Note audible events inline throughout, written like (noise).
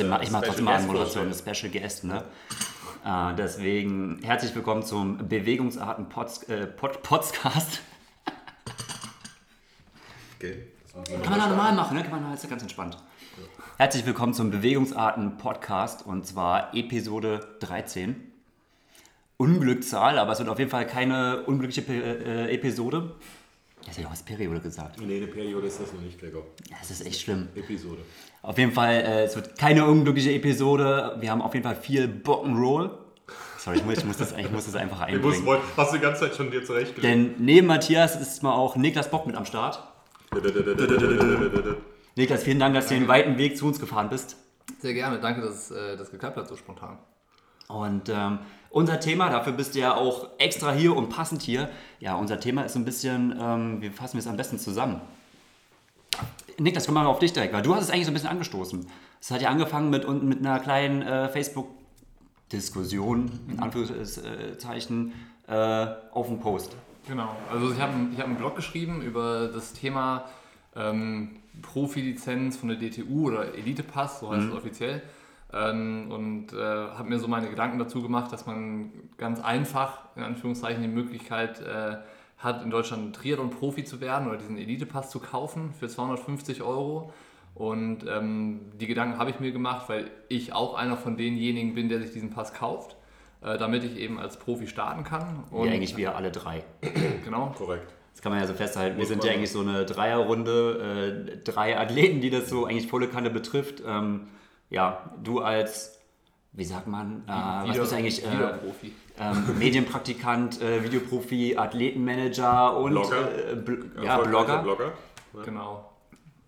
ich mache trotzdem, ich mach trotzdem mal eine Moderation, eine Special Guest, ne? Äh, deswegen herzlich willkommen zum Bewegungsarten Pods, äh, Pod, Podcast. Okay. Kann man auch normal machen, ne? Kann man halt ganz entspannt. Herzlich willkommen zum Bewegungsarten Podcast und zwar Episode 13. Unglückszahl, aber es wird auf jeden Fall keine unglückliche äh, Episode. Das hätte ich auch als Periode gesagt. Nee, eine Periode ist das noch nicht, Gregor. Das ist echt schlimm. Episode. Auf jeden Fall, äh, es wird keine unglückliche Episode. Wir haben auf jeden Fall viel Bock'n'Roll. Sorry, ich muss, ich muss, das, ich muss das einfach einbringen. Muss, hast du die ganze Zeit schon dir zurechtgelegt? Denn neben Matthias ist mal auch Niklas Bock mit am Start. Niklas, vielen Dank, dass du den weiten Weg zu uns gefahren bist. Sehr gerne, danke, dass äh, das geklappt hat so spontan. Und ähm, unser Thema, dafür bist du ja auch extra hier und passend hier. Ja, unser Thema ist so ein bisschen, ähm, wie fassen wir es am besten zusammen? Niklas, komm mal auf dich direkt, weil du hast es eigentlich so ein bisschen angestoßen. Es hat ja angefangen mit, mit einer kleinen äh, Facebook-Diskussion, in Anführungszeichen, äh, auf dem Post. Genau, also ich habe ich hab einen Blog geschrieben über das Thema ähm, Profilizenz von der DTU oder Elite-Pass, so heißt mhm. es offiziell. Ähm, und äh, habe mir so meine Gedanken dazu gemacht, dass man ganz einfach, in Anführungszeichen, die Möglichkeit äh, hat, in Deutschland Triathlon-Profi zu werden oder diesen Elite-Pass zu kaufen für 250 Euro. Und ähm, die Gedanken habe ich mir gemacht, weil ich auch einer von denjenigen bin, der sich diesen Pass kauft, äh, damit ich eben als Profi starten kann. Und, Wie eigentlich wir alle drei. (clears throat) genau. Korrekt. Das kann man ja so festhalten. Wir sind ja eigentlich so eine Dreierrunde, äh, drei Athleten, die das so eigentlich volle Kanne betrifft. Ähm, ja, du als, wie sagt man, äh, was bist du eigentlich? Äh, ähm, Medienpraktikant, äh, Videoprofi, Athletenmanager und Blogger. Äh, Bl ja, Blogger. Blogger. Ja. Genau.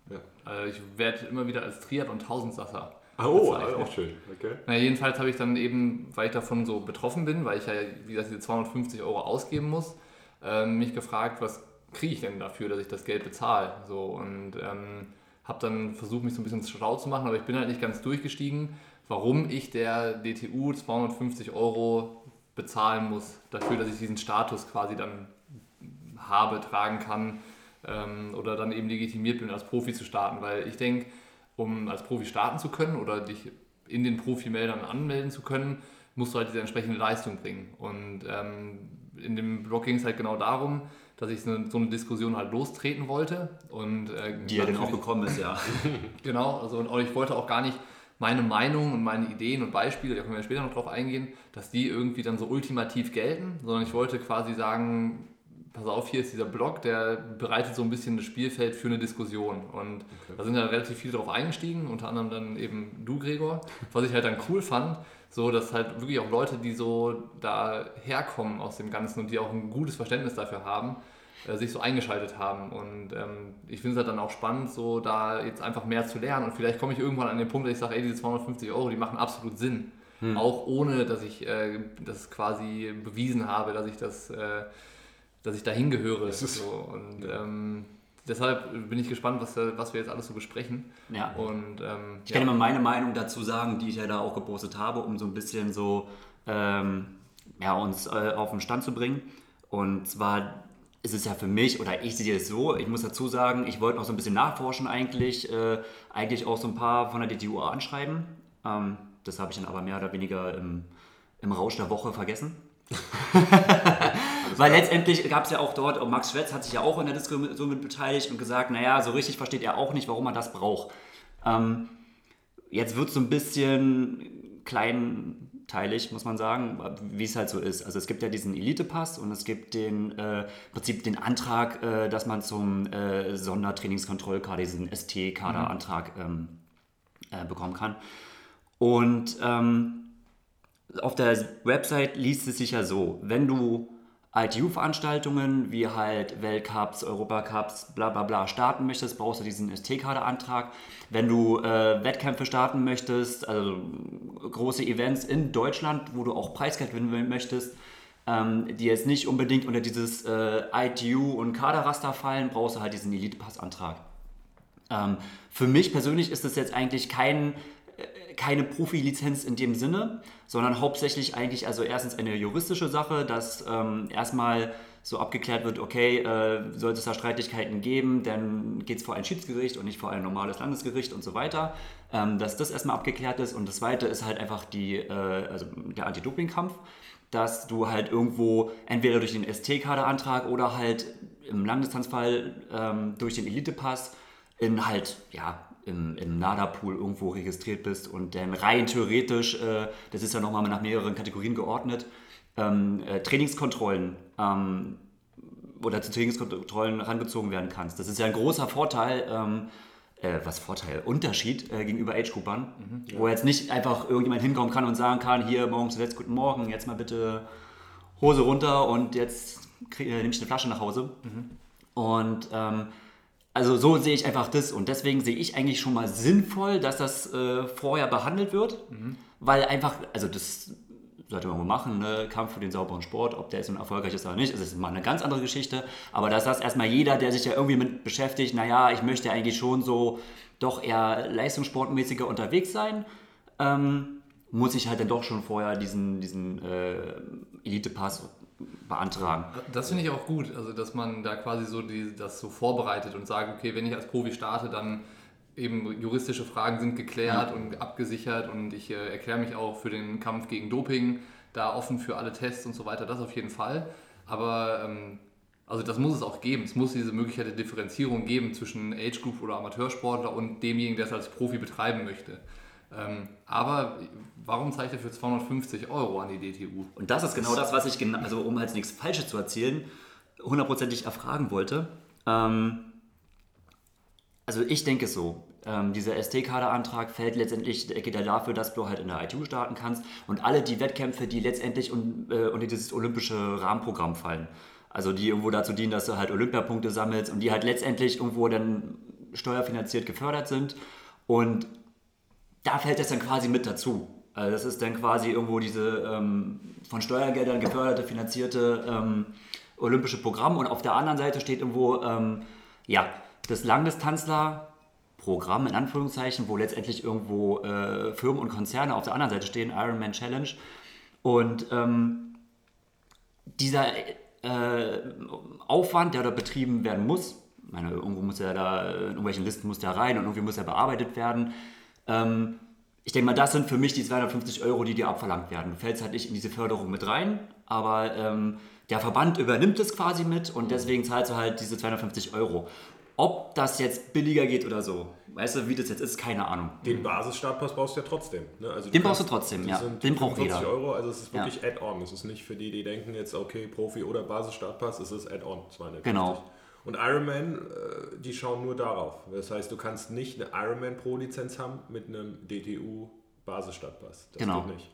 Ja. Also ich werde immer wieder als Triad- und Tausendsasser Oh, auch schön. Okay. Na, jedenfalls habe ich dann eben, weil ich davon so betroffen bin, weil ich ja, wie gesagt, diese 250 Euro ausgeben muss, ähm, mich gefragt, was kriege ich denn dafür, dass ich das Geld bezahle? So, und ähm, habe dann versucht, mich so ein bisschen schlau zu machen, aber ich bin halt nicht ganz durchgestiegen, warum ich der DTU 250 Euro bezahlen muss, dafür, dass ich diesen Status quasi dann habe, tragen kann ähm, oder dann eben legitimiert bin, als Profi zu starten. Weil ich denke, um als Profi starten zu können oder dich in den Profimeldern anmelden zu können, musst du halt diese entsprechende Leistung bringen. Und ähm, in dem Blog ging es halt genau darum, dass ich so eine Diskussion halt lostreten wollte. Und, äh, Die ja dann auch gekommen ist, ja. (laughs) genau, also und ich wollte auch gar nicht meine Meinung und meine Ideen und Beispiele, da können wir später noch drauf eingehen, dass die irgendwie dann so ultimativ gelten, sondern ich wollte quasi sagen, pass auf, hier ist dieser Blog, der bereitet so ein bisschen das Spielfeld für eine Diskussion. Und okay. da sind ja relativ viele drauf eingestiegen, unter anderem dann eben du, Gregor. Was ich halt dann cool fand, so dass halt wirklich auch Leute, die so da herkommen aus dem Ganzen und die auch ein gutes Verständnis dafür haben, äh, sich so eingeschaltet haben. Und ähm, ich finde es halt dann auch spannend, so da jetzt einfach mehr zu lernen. Und vielleicht komme ich irgendwann an den Punkt, dass ich sage, ey, diese 250 Euro, die machen absolut Sinn. Hm. Auch ohne, dass ich äh, das quasi bewiesen habe, dass ich das, äh, dass ich dahin gehöre. So. Und ähm, deshalb bin ich gespannt, was, was wir jetzt alles so besprechen. Ja. Und, ähm, ich kann ja. mal meine Meinung dazu sagen, die ich ja da auch gepostet habe, um so ein bisschen so ähm, ja, uns äh, auf den Stand zu bringen. Und zwar ist es ja für mich, oder ich sehe es so, ich muss dazu sagen, ich wollte noch so ein bisschen nachforschen eigentlich, äh, eigentlich auch so ein paar von der DTU anschreiben. Ähm, das habe ich dann aber mehr oder weniger im, im Rausch der Woche vergessen. (laughs) Weil letztendlich gab es ja auch dort, und Max Schwetz hat sich ja auch in der Diskussion mit beteiligt und gesagt, naja, so richtig versteht er auch nicht, warum man das braucht. Ähm, jetzt wird es so ein bisschen kleinteilig, muss man sagen, wie es halt so ist. Also es gibt ja diesen Elite-Pass und es gibt den äh, Prinzip den Antrag, äh, dass man zum äh, Sondertrainingskontrollkader, diesen ST-Kaderantrag ähm, äh, bekommen kann. Und ähm, auf der Website liest es sich ja so, wenn du ITU-Veranstaltungen wie halt Weltcups, Europacups, bla bla bla starten möchtest, brauchst du diesen ST-Kader-Antrag. Wenn du äh, Wettkämpfe starten möchtest, also große Events in Deutschland, wo du auch Preisgeld gewinnen möchtest, ähm, die jetzt nicht unbedingt unter dieses äh, ITU- und Kaderraster fallen, brauchst du halt diesen Elite-Pass-Antrag. Ähm, für mich persönlich ist das jetzt eigentlich kein keine Profilizenz in dem Sinne, sondern hauptsächlich eigentlich also erstens eine juristische Sache, dass ähm, erstmal so abgeklärt wird, okay, äh, sollte es da Streitigkeiten geben, dann geht es vor ein Schiedsgericht und nicht vor ein normales Landesgericht und so weiter. Ähm, dass das erstmal abgeklärt ist. Und das zweite ist halt einfach die, äh, also der Anti-Doping-Kampf, dass du halt irgendwo entweder durch den ST-Kaderantrag oder halt im Langdistanzfall ähm, durch den Elite-Pass in halt, ja, im, im NADA-Pool irgendwo registriert bist und dann rein theoretisch, äh, das ist ja nochmal nach mehreren Kategorien geordnet, ähm, äh, Trainingskontrollen ähm, oder zu Trainingskontrollen herangezogen werden kannst. Das ist ja ein großer Vorteil, ähm, äh, was Vorteil, Unterschied äh, gegenüber Age-Groupern, mhm, ja. wo jetzt nicht einfach irgendjemand hinkommen kann und sagen kann, hier morgens jetzt guten Morgen, jetzt mal bitte Hose runter und jetzt krieg, äh, nehme ich eine Flasche nach Hause. Mhm. Und ähm, also so sehe ich einfach das und deswegen sehe ich eigentlich schon mal sinnvoll, dass das äh, vorher behandelt wird, mhm. weil einfach, also das sollte man mal machen, ne? Kampf für den sauberen Sport, ob der jetzt nun erfolgreich ist oder nicht, das ist mal eine ganz andere Geschichte, aber dass das erstmal jeder, der sich ja irgendwie mit beschäftigt, naja, ich möchte eigentlich schon so doch eher leistungssportmäßiger unterwegs sein, ähm, muss ich halt dann doch schon vorher diesen, diesen äh, Elite-Pass beantragen. Das finde ich auch gut, also dass man da quasi so die, das so vorbereitet und sagt, okay, wenn ich als Profi starte, dann eben juristische Fragen sind geklärt ja. und abgesichert und ich äh, erkläre mich auch für den Kampf gegen Doping da offen für alle Tests und so weiter, das auf jeden Fall. Aber ähm, also das muss es auch geben. Es muss diese Möglichkeit der Differenzierung geben zwischen Age Group oder Amateursportler und demjenigen, der es als Profi betreiben möchte. Ähm, aber warum zeigt er für 250 Euro an die DTU? Und das ist genau das, was ich, also um halt nichts Falsches zu erzählen, hundertprozentig erfragen wollte. Ähm, also ich denke so, ähm, dieser ST-Kaderantrag fällt letztendlich, geht er dafür, dass du halt in der ITU starten kannst und alle die Wettkämpfe, die letztendlich un, äh, unter dieses olympische Rahmenprogramm fallen. Also die irgendwo dazu dienen, dass du halt Olympiapunkte sammelst und die halt letztendlich irgendwo dann steuerfinanziert gefördert sind. Und da fällt das dann quasi mit dazu. Also das ist dann quasi irgendwo diese ähm, von Steuergeldern geförderte, finanzierte ähm, olympische Programm. Und auf der anderen Seite steht irgendwo, ähm, ja, das Langdistanzler-Programm in Anführungszeichen, wo letztendlich irgendwo äh, Firmen und Konzerne auf der anderen Seite stehen, Ironman Challenge. Und ähm, dieser äh, Aufwand, der da betrieben werden muss, meine, irgendwo muss er da, in irgendwelchen Listen muss der rein und irgendwie muss er bearbeitet werden. Ähm, ich denke mal, das sind für mich die 250 Euro, die dir abverlangt werden. Du fällst halt nicht in diese Förderung mit rein, aber ähm, der Verband übernimmt es quasi mit und deswegen zahlst du halt diese 250 Euro. Ob das jetzt billiger geht oder so, weißt du, wie das jetzt ist, keine Ahnung. Den Basisstartpass brauchst du ja trotzdem. Ne? Also Den brauchst du trotzdem, ja. Den braucht jeder. Euro, also es ist wirklich ja. Add-on. Es ist nicht für die, die denken jetzt, okay, Profi oder Basisstartpass, es ist Add-on. Genau. Und Ironman, äh, die schauen nur darauf. Das heißt, du kannst nicht eine Ironman Pro-Lizenz haben mit einem DTU Basisstartpass. Das genau. geht nicht.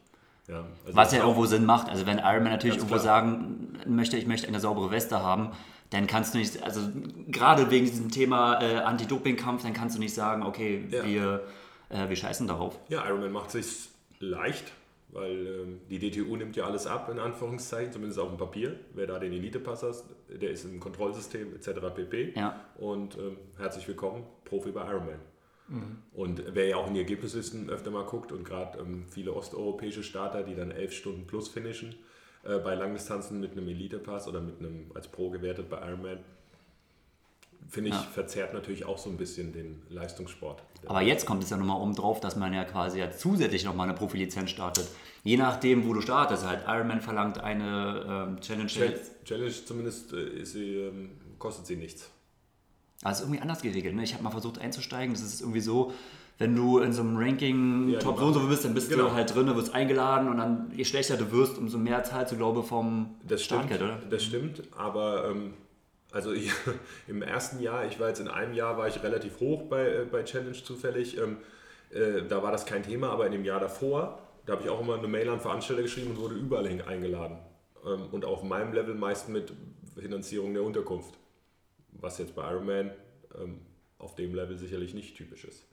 Ja, also Was ja irgendwo Sinn macht. Also wenn Ironman natürlich irgendwo klar. sagen möchte, ich möchte eine saubere Weste haben, dann kannst du nicht, also gerade wegen diesem Thema äh, Anti-Doping-Kampf, dann kannst du nicht sagen, okay, ja. wir, äh, wir scheißen darauf. Ja, Ironman macht sich leicht, weil ähm, die DTU nimmt ja alles ab, in Anführungszeichen, zumindest auf dem Papier. Wer da den Elite-Pass hat, der ist im Kontrollsystem etc. pp. Ja. Und ähm, herzlich willkommen, Profi bei Ironman. Mhm. Und wer ja auch in die Ergebnislisten öfter mal guckt und gerade ähm, viele osteuropäische Starter, die dann elf Stunden plus finishen, äh, bei Langdistanzen mit einem Elite-Pass oder mit einem als Pro gewertet bei Ironman. Finde ich, ja. verzerrt natürlich auch so ein bisschen den Leistungssport. Aber jetzt kommt es ja nochmal um drauf, dass man ja quasi ja zusätzlich nochmal eine Profilizenz startet. Je nachdem, wo du startest. Halt Ironman verlangt eine ähm, Challenge. Challenge, Challenge zumindest äh, sie, ähm, kostet sie nichts. Also irgendwie anders geregelt. Ne? Ich habe mal versucht einzusteigen. Das ist irgendwie so, wenn du in so einem Ranking ja, Top genau. so und so bist, dann bist genau. du halt drin, wirst eingeladen und dann je schlechter du wirst, umso mehr zahlst du, glaube ich, vom das stimmt, oder? Das stimmt, aber ähm, also ich, (laughs) im ersten Jahr, ich war jetzt in einem Jahr, war ich relativ hoch bei, äh, bei Challenge zufällig. Ähm, äh, da war das kein Thema, aber in dem Jahr davor, da habe ich auch immer eine Mail an Veranstalter geschrieben und wurde überall eingeladen. Ähm, und auf meinem Level meist mit Finanzierung der Unterkunft. Was jetzt bei Ironman ähm, auf dem Level sicherlich nicht typisch ist.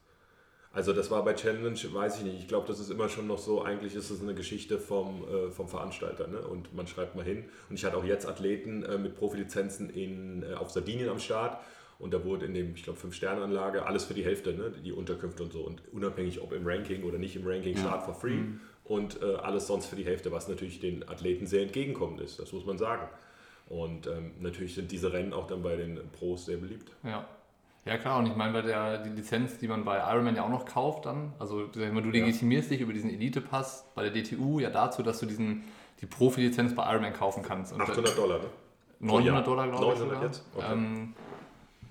Also das war bei Challenge, weiß ich nicht. Ich glaube, das ist immer schon noch so, eigentlich ist es eine Geschichte vom, äh, vom Veranstalter. Ne? Und man schreibt mal hin. Und ich hatte auch jetzt Athleten äh, mit Profilizenzen in, äh, auf Sardinien am Start. Und da wurde in dem, ich glaube, Fünf-Sterne-Anlage alles für die Hälfte, ne? die Unterkünfte und so. Und unabhängig, ob im Ranking oder nicht im Ranking, ja. Start for free. Mhm. Und äh, alles sonst für die Hälfte, was natürlich den Athleten sehr entgegenkommend ist. Das muss man sagen. Und ähm, natürlich sind diese Rennen auch dann bei den Pros sehr beliebt. Ja. Ja klar, und ich meine, bei der die Lizenz, die man bei Ironman ja auch noch kauft dann, also du legitimierst ja. dich über diesen Elite-Pass bei der DTU ja dazu, dass du diesen, die Profi-Lizenz bei Ironman kaufen kannst. Und 800 Dollar, ne? 900 Dollar, glaube ich. 900 jetzt? Okay. Ähm,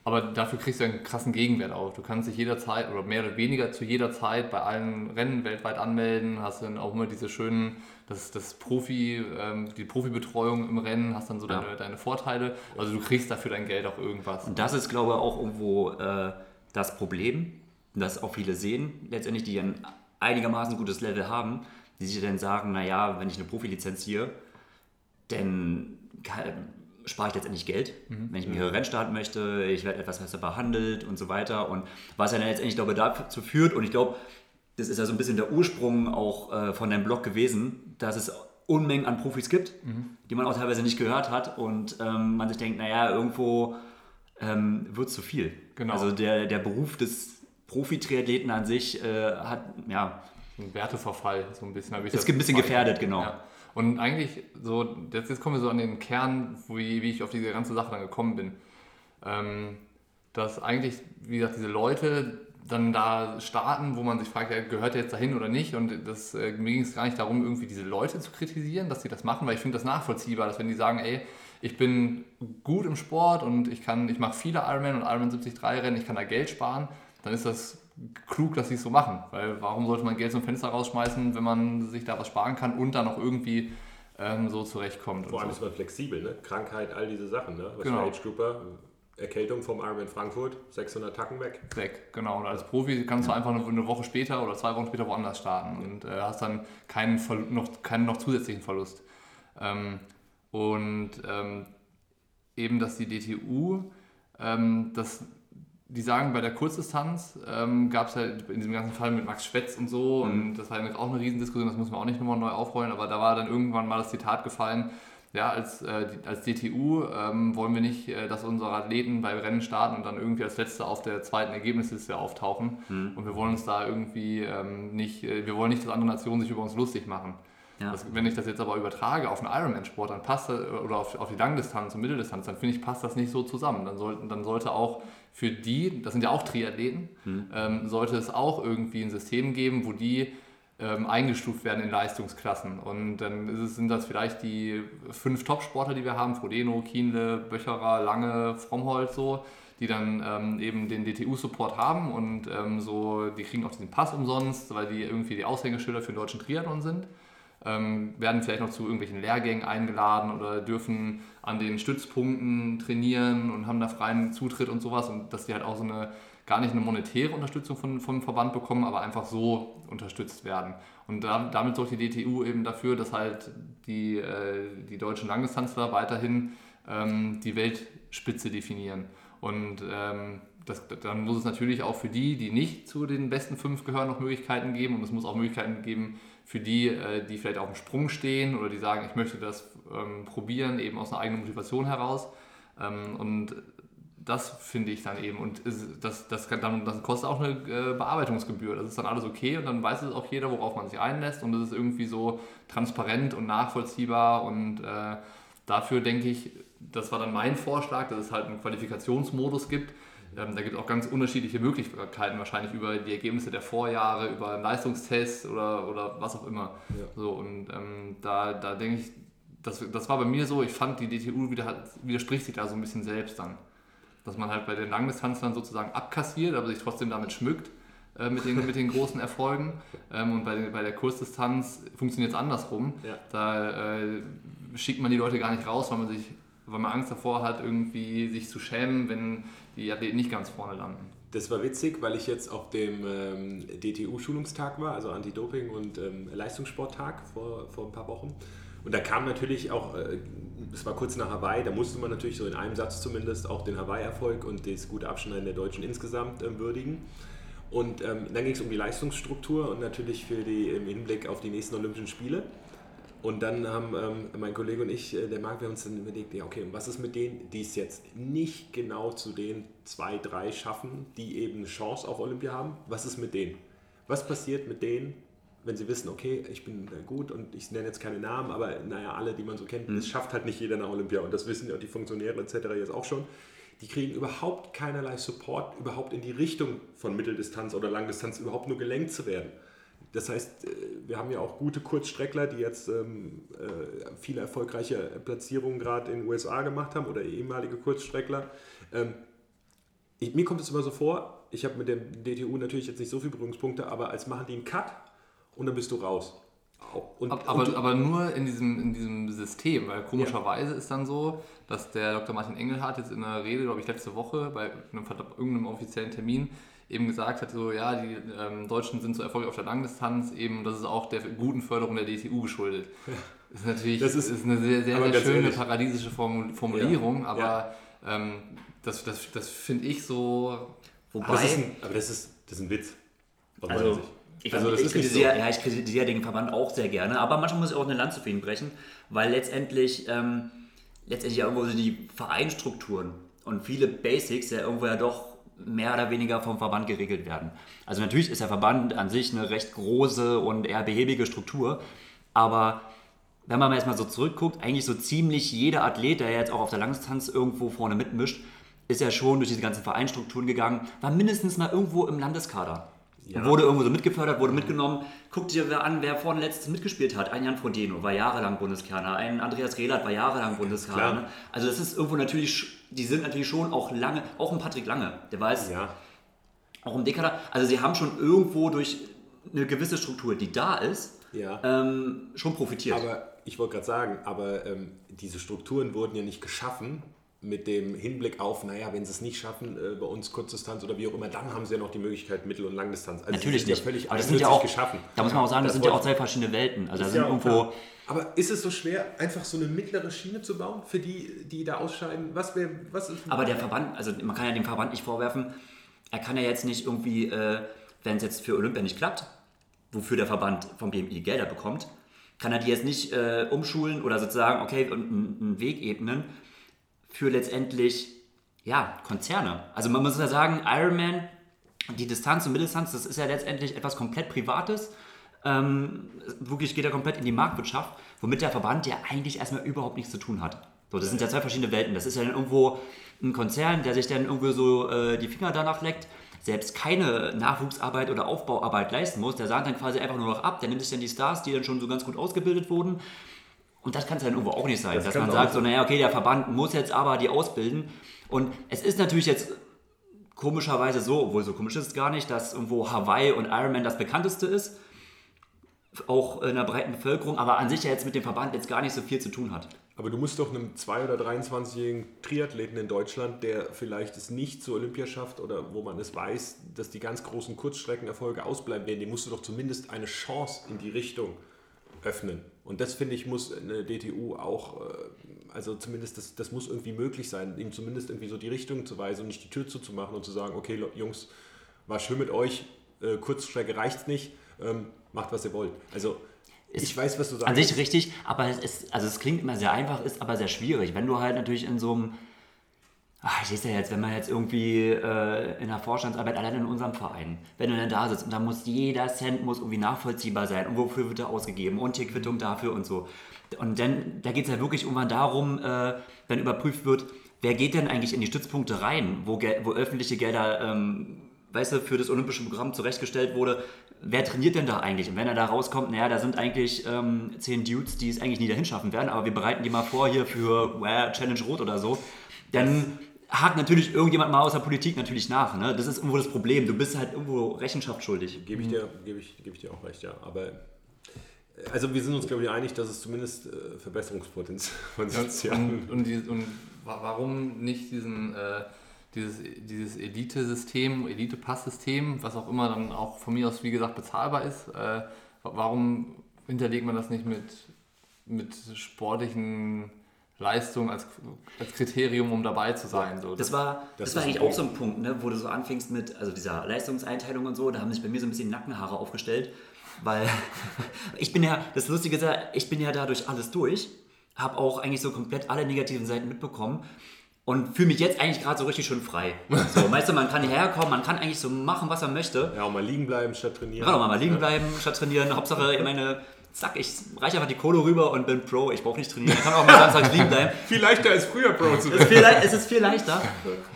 aber dafür kriegst du einen krassen Gegenwert auch. Du kannst dich jederzeit oder mehr oder weniger zu jeder Zeit bei allen Rennen weltweit anmelden, hast dann auch immer diese schönen, das, das Profi, ähm, die Profibetreuung im Rennen, hast dann so ja. deine, deine Vorteile. Also du kriegst dafür dein Geld auch irgendwas. Und das ist, glaube ich, auch irgendwo äh, das Problem, das auch viele sehen, letztendlich, die ein einigermaßen gutes Level haben, die sich dann sagen, naja, wenn ich eine Profilizenz hier, dann spare ich letztendlich Geld, mhm. wenn ich mehrere Rennen starten möchte, ich werde etwas besser behandelt und so weiter. Und was ja dann letztendlich, glaube ich, dazu führt, und ich glaube, das ist ja so ein bisschen der Ursprung auch äh, von deinem Blog gewesen, dass es Unmengen an Profis gibt, mhm. die man auch teilweise nicht gehört hat und ähm, man sich denkt, naja, irgendwo ähm, wird es zu viel. Genau. Also der, der Beruf des Profi-Triathleten an sich äh, hat, ja... Ein Werteverfall, so ein bisschen. Es gibt ein bisschen gefährdet, genau. Ja. Und eigentlich, so, jetzt, jetzt kommen wir so an den Kern, wie, wie ich auf diese ganze Sache dann gekommen bin. Ähm, dass eigentlich, wie gesagt, diese Leute dann da starten, wo man sich fragt, ja, gehört der jetzt dahin oder nicht? Und das, äh, mir ging es gar nicht darum, irgendwie diese Leute zu kritisieren, dass sie das machen, weil ich finde das nachvollziehbar, dass wenn die sagen, ey, ich bin gut im Sport und ich kann, ich mache viele Ironman und Ironman 73 Rennen, ich kann da Geld sparen, dann ist das klug, dass sie es so machen. Weil warum sollte man Geld zum Fenster rausschmeißen, wenn man sich da was sparen kann und dann noch irgendwie ähm, so zurechtkommt. Vor allem so. ist man flexibel, ne? Krankheit, all diese Sachen. Ne? Was genau. Age Grouper, Erkältung vom Ironman Frankfurt, 600 Tacken weg. Weg, genau. Und als Profi kannst du einfach eine Woche später oder zwei Wochen später woanders starten und äh, hast dann keinen, noch, keinen noch zusätzlichen Verlust. Ähm, und ähm, eben, dass die DTU ähm, das die sagen, bei der Kurzdistanz ähm, gab es ja in diesem ganzen Fall mit Max Schwetz und so, mhm. und das war ja auch eine Riesendiskussion, das müssen wir auch nicht nochmal neu aufrollen, aber da war dann irgendwann mal das Zitat gefallen, ja, als, äh, als DTU ähm, wollen wir nicht, äh, dass unsere Athleten bei Rennen starten und dann irgendwie als Letzte auf der zweiten Ergebnisliste auftauchen. Mhm. Und wir wollen uns da irgendwie ähm, nicht, äh, wir wollen nicht, dass andere Nationen sich über uns lustig machen. Ja. Das, wenn ich das jetzt aber übertrage auf einen Ironman-Sport, dann passt das, oder auf, auf die Langdistanz und Mitteldistanz, dann finde ich, passt das nicht so zusammen. Dann, sollten, dann sollte auch für die, das sind ja auch Triathleten, mhm. ähm, sollte es auch irgendwie ein System geben, wo die ähm, eingestuft werden in Leistungsklassen. Und dann es, sind das vielleicht die fünf Top-Sportler, die wir haben, Frodeno, Kienle, Böcherer, Lange, Frommholz so, die dann ähm, eben den DTU-Support haben und ähm, so, die kriegen auch diesen Pass umsonst, weil die irgendwie die Aushängeschilder für den deutschen Triathlon sind ähm, werden vielleicht noch zu irgendwelchen Lehrgängen eingeladen oder dürfen an den Stützpunkten trainieren und haben da freien Zutritt und sowas und dass die halt auch so eine gar nicht eine monetäre Unterstützung von, vom Verband bekommen, aber einfach so unterstützt werden. Und da, damit sorgt die DTU eben dafür, dass halt die, äh, die deutschen Langdistanzler weiterhin ähm, die Weltspitze definieren. Und ähm, das, dann muss es natürlich auch für die, die nicht zu den besten fünf gehören, noch Möglichkeiten geben und es muss auch Möglichkeiten geben für die, äh, die vielleicht auf dem Sprung stehen oder die sagen, ich möchte das ähm, probieren, eben aus einer eigenen Motivation heraus. Ähm, und das finde ich dann eben. Und das, das, kann, das kostet auch eine äh, Bearbeitungsgebühr. Das ist dann alles okay und dann weiß es auch jeder, worauf man sich einlässt. Und es ist irgendwie so transparent und nachvollziehbar. Und äh, dafür denke ich, das war dann mein Vorschlag, dass es halt einen Qualifikationsmodus gibt, ähm, da gibt es auch ganz unterschiedliche Möglichkeiten, wahrscheinlich über die Ergebnisse der Vorjahre, über einen Leistungstest oder, oder was auch immer. Ja. So, und ähm, da, da denke ich, das, das war bei mir so, ich fand, die DTU wieder, widerspricht sich da so ein bisschen selbst dann. Dass man halt bei den Langdistanzlern sozusagen abkassiert, aber sich trotzdem damit schmückt äh, mit, den, mit den großen Erfolgen. (laughs) Ähm, und bei, bei der Kurzdistanz funktioniert es andersrum. Ja. Da äh, schickt man die Leute gar nicht raus, weil man sich weil man Angst davor hat, irgendwie sich zu schämen, wenn die Athleten nicht ganz vorne landen. Das war witzig, weil ich jetzt auf dem ähm, DTU-Schulungstag war, also Anti-Doping- und ähm, Leistungssporttag vor, vor ein paar Wochen. Und da kam natürlich auch, äh, es war kurz nach Hawaii, da musste man natürlich so in einem Satz zumindest auch den Hawaii-Erfolg und das gute Abschneiden der Deutschen insgesamt äh, würdigen. Und ähm, dann ging es um die Leistungsstruktur und natürlich für die, im Hinblick auf die nächsten Olympischen Spiele. Und dann haben ähm, mein Kollege und ich, äh, der Marc, wir uns dann überlegt, ja, okay, und was ist mit denen, die es jetzt nicht genau zu den zwei, drei schaffen, die eben eine Chance auf Olympia haben? Was ist mit denen? Was passiert mit denen, wenn sie wissen, okay, ich bin äh, gut und ich nenne jetzt keine Namen, aber naja, alle, die man so kennt, Mhm. das schafft halt nicht jeder nach Olympia und das wissen ja die Funktionäre etc. jetzt auch schon. Die kriegen überhaupt keinerlei Support, überhaupt in die Richtung von Mitteldistanz oder Langdistanz überhaupt nur gelenkt zu werden. Das heißt, äh, wir haben ja auch gute Kurzstreckler, die jetzt ähm, äh, viele erfolgreiche Platzierungen gerade in den USA gemacht haben oder ehemalige Kurzstreckler. Ähm, ich, mir kommt es immer so vor, ich habe mit dem DTU natürlich jetzt nicht so viele Berührungspunkte, aber als machen die einen Cut und dann bist du raus. Und, Ab- und Aber, du, aber nur in diesem, in diesem System, weil komischerweise ist dann so, dass der Dr. Martin Engelhardt jetzt in einer Rede, glaube ich, letzte Woche bei einem, irgendeinem offiziellen Termin eben gesagt hat, so ja, die ähm, Deutschen sind so erfolgreich auf der Langdistanz, eben das ist auch der guten Förderung der DTU geschuldet. Das ist natürlich Das ist- ist eine sehr, sehr, sehr schöne ehrlich. paradiesische Formu- Formulierung, Ja. aber Ähm, das, das, das finde ich so Wobei, Aber das ist ein, aber das ist, das ist ein Witz. also, ich, also ich, so. kritisiere, ja, ich kritisiere den Verband auch sehr gerne, aber manchmal muss ich auch eine Lanze für ihn brechen, weil letztendlich, ähm, letztendlich ja irgendwo so die Vereinstrukturen und viele Basics ja irgendwo ja doch mehr oder weniger vom Verband geregelt werden. Also natürlich ist der Verband an sich eine recht große und eher behäbige Struktur, aber wenn man mal erstmal so zurückguckt, eigentlich so ziemlich jeder Athlet, der jetzt auch auf der Langdistanz irgendwo vorne mitmischt, ist ja schon durch diese ganzen Vereinstrukturen gegangen, war mindestens mal irgendwo im Landeskader. Ja. Wurde irgendwo so mitgefördert, wurde mitgenommen. Guck dir an, wer vorne letztes mitgespielt hat. Ein Jan Frodeno war jahrelang Bundeskerner, ein Andreas Rehlert war jahrelang Bundeskerner. Ne? Also das ist irgendwo natürlich, die sind natürlich schon auch lange, auch ein Patrick Lange, der weiß, Ja, auch im Dekader. Also sie haben schon irgendwo durch eine gewisse Struktur, die da ist, ja. ähm, schon profitiert. Aber ich wollte gerade sagen, aber ähm, diese Strukturen wurden ja nicht geschaffen mit dem Hinblick auf, naja, wenn sie es nicht schaffen, äh, bei uns Kurzdistanz oder wie auch immer, dann haben sie ja noch die Möglichkeit Mittel- und Langdistanz. Also Natürlich nicht. Ja völlig aber das sind ja auch, geschaffen. da muss man auch sagen, das, Das sind ja auch zwei verschiedene Welten. Also da sind ja irgendwo. Aber ist es so schwer, einfach so eine mittlere Schiene zu bauen für die, die da ausscheiden? Was wäre, was ist? aber der Verband, also man kann ja dem Verband nicht vorwerfen, er kann ja jetzt nicht irgendwie, äh, wenn es jetzt für Olympia nicht klappt, wofür der Verband vom BMI Gelder bekommt, kann er die jetzt nicht äh, umschulen oder sozusagen, okay, und einen Weg ebnen für letztendlich, ja, Konzerne. Also man muss ja sagen, Ironman, die Distanz und Mitteldistanz, das ist ja letztendlich etwas komplett Privates. Ähm, wirklich geht er komplett in die Marktwirtschaft, womit der Verband ja eigentlich erstmal überhaupt nichts zu tun hat. So, das sind ja zwei verschiedene Welten. Das ist ja dann irgendwo ein Konzern, der sich dann irgendwo so äh, die Finger danach leckt, selbst keine Nachwuchsarbeit oder Aufbauarbeit leisten muss. Der sagt dann quasi einfach nur noch ab, der nimmt sich dann die Stars, die dann schon so ganz gut ausgebildet wurden. Und das kann es dann irgendwo auch nicht sein, Das dass man sagt, so, naja, okay, der Verband muss jetzt aber die ausbilden. Und es ist natürlich jetzt komischerweise so, obwohl so komisch ist es gar nicht, dass irgendwo Hawaii und Ironman das bekannteste ist, auch in der breiten Bevölkerung, aber an sich ja jetzt mit dem Verband jetzt gar nicht so viel zu tun hat. Aber du musst doch einem 2- oder 23-jährigen Triathleten in Deutschland, der vielleicht es nicht zur Olympia schafft oder wo man es weiß, dass die ganz großen Kurzstreckenerfolge ausbleiben werden, dem musst du doch zumindest eine Chance in die Richtung öffnen. Und das finde ich, muss eine DTU auch, äh, also zumindest das, das muss irgendwie möglich sein, ihm zumindest irgendwie so die Richtung zu weisen und nicht die Tür zuzumachen und zu sagen, okay Jungs, war schön mit euch, äh, Kurzstrecke reicht nicht, ähm, macht was ihr wollt. Also ich weiß, was du sagst. An sich richtig, aber es ist, also es klingt immer sehr einfach, ist aber sehr schwierig. Wenn du halt natürlich in so einem, ach, ich sehe ja jetzt, wenn man jetzt irgendwie äh, in der Vorstandsarbeit, allein in unserem Verein, wenn du dann da sitzt und da muss jeder Cent muss irgendwie nachvollziehbar sein und wofür wird er ausgegeben und hier Quittung dafür und so. Und dann, da geht es ja wirklich irgendwann darum, äh, wenn überprüft wird, wer geht denn eigentlich in die Stützpunkte rein, wo, wo öffentliche Gelder, ähm, weißt du, für das olympische Programm zurechtgestellt wurde, wer trainiert denn da eigentlich? Und wenn er da rauskommt, naja, da sind eigentlich ähm, zehn Dudes, die es eigentlich nie dahin schaffen werden, aber wir bereiten die mal vor hier für äh, Challenge Rot oder so, dann hakt natürlich irgendjemand mal aus der Politik natürlich nach. Ne? Das ist irgendwo das Problem. Du bist halt irgendwo Rechenschaft schuldig. Gebe ich, dir, gebe, ich, gebe ich dir auch recht, ja. Aber äh, also wir sind uns, glaube ich, einig, dass es zumindest äh, Verbesserungspotenzial Und, und, die, und wa- warum nicht diesen, äh, dieses, dieses Elite-System, Elite-Pass-System, was auch immer dann auch von mir aus, wie gesagt, bezahlbar ist, äh, wa- warum hinterlegt man das nicht mit, mit sportlichen Leistungen als, als Kriterium, um dabei zu sein? So, Das war, das Das war eigentlich auch so ein Punkt, ne, wo du so anfingst mit also dieser Leistungseinteilung und so. Da haben sich bei mir so ein bisschen Nackenhaare aufgestellt, weil (laughs) ich bin ja, das Lustige ist ja, ich bin ja dadurch alles durch, habe auch eigentlich so komplett alle negativen Seiten mitbekommen. und fühle mich jetzt eigentlich gerade so richtig schön frei. (laughs) So, weißt du, man kann hierher kommen, man kann eigentlich so machen, was er möchte. Ja, auch mal liegen bleiben statt trainieren. Man auch mal liegen bleiben statt trainieren. Hauptsache, ich meine, zack, ich reiche einfach die Kohle rüber und bin Pro. Ich brauche nicht trainieren. Ich kann auch mal samstags liegen bleiben. (laughs) Viel leichter als früher Pro zu werden. es ist viel leichter.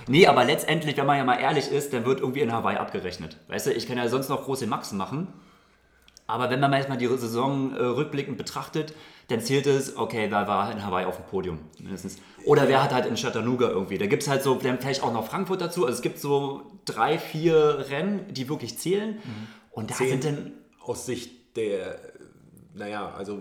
Nee, aber letztendlich, wenn man ja mal ehrlich ist, dann wird irgendwie in Hawaii abgerechnet. Weißt du, ich kann ja sonst noch große Maxen machen. Aber wenn man mal erstmal die Saison äh, rückblickend betrachtet, dann zählt es, okay, wer war in Hawaii auf dem Podium mindestens. Oder wer hat halt in Chattanooga irgendwie. Da gibt es halt so, dann vielleicht auch noch Frankfurt dazu. Also es gibt so drei, vier Rennen, die wirklich zählen. Und da Zehn. sind dann Aus Sicht der, naja, also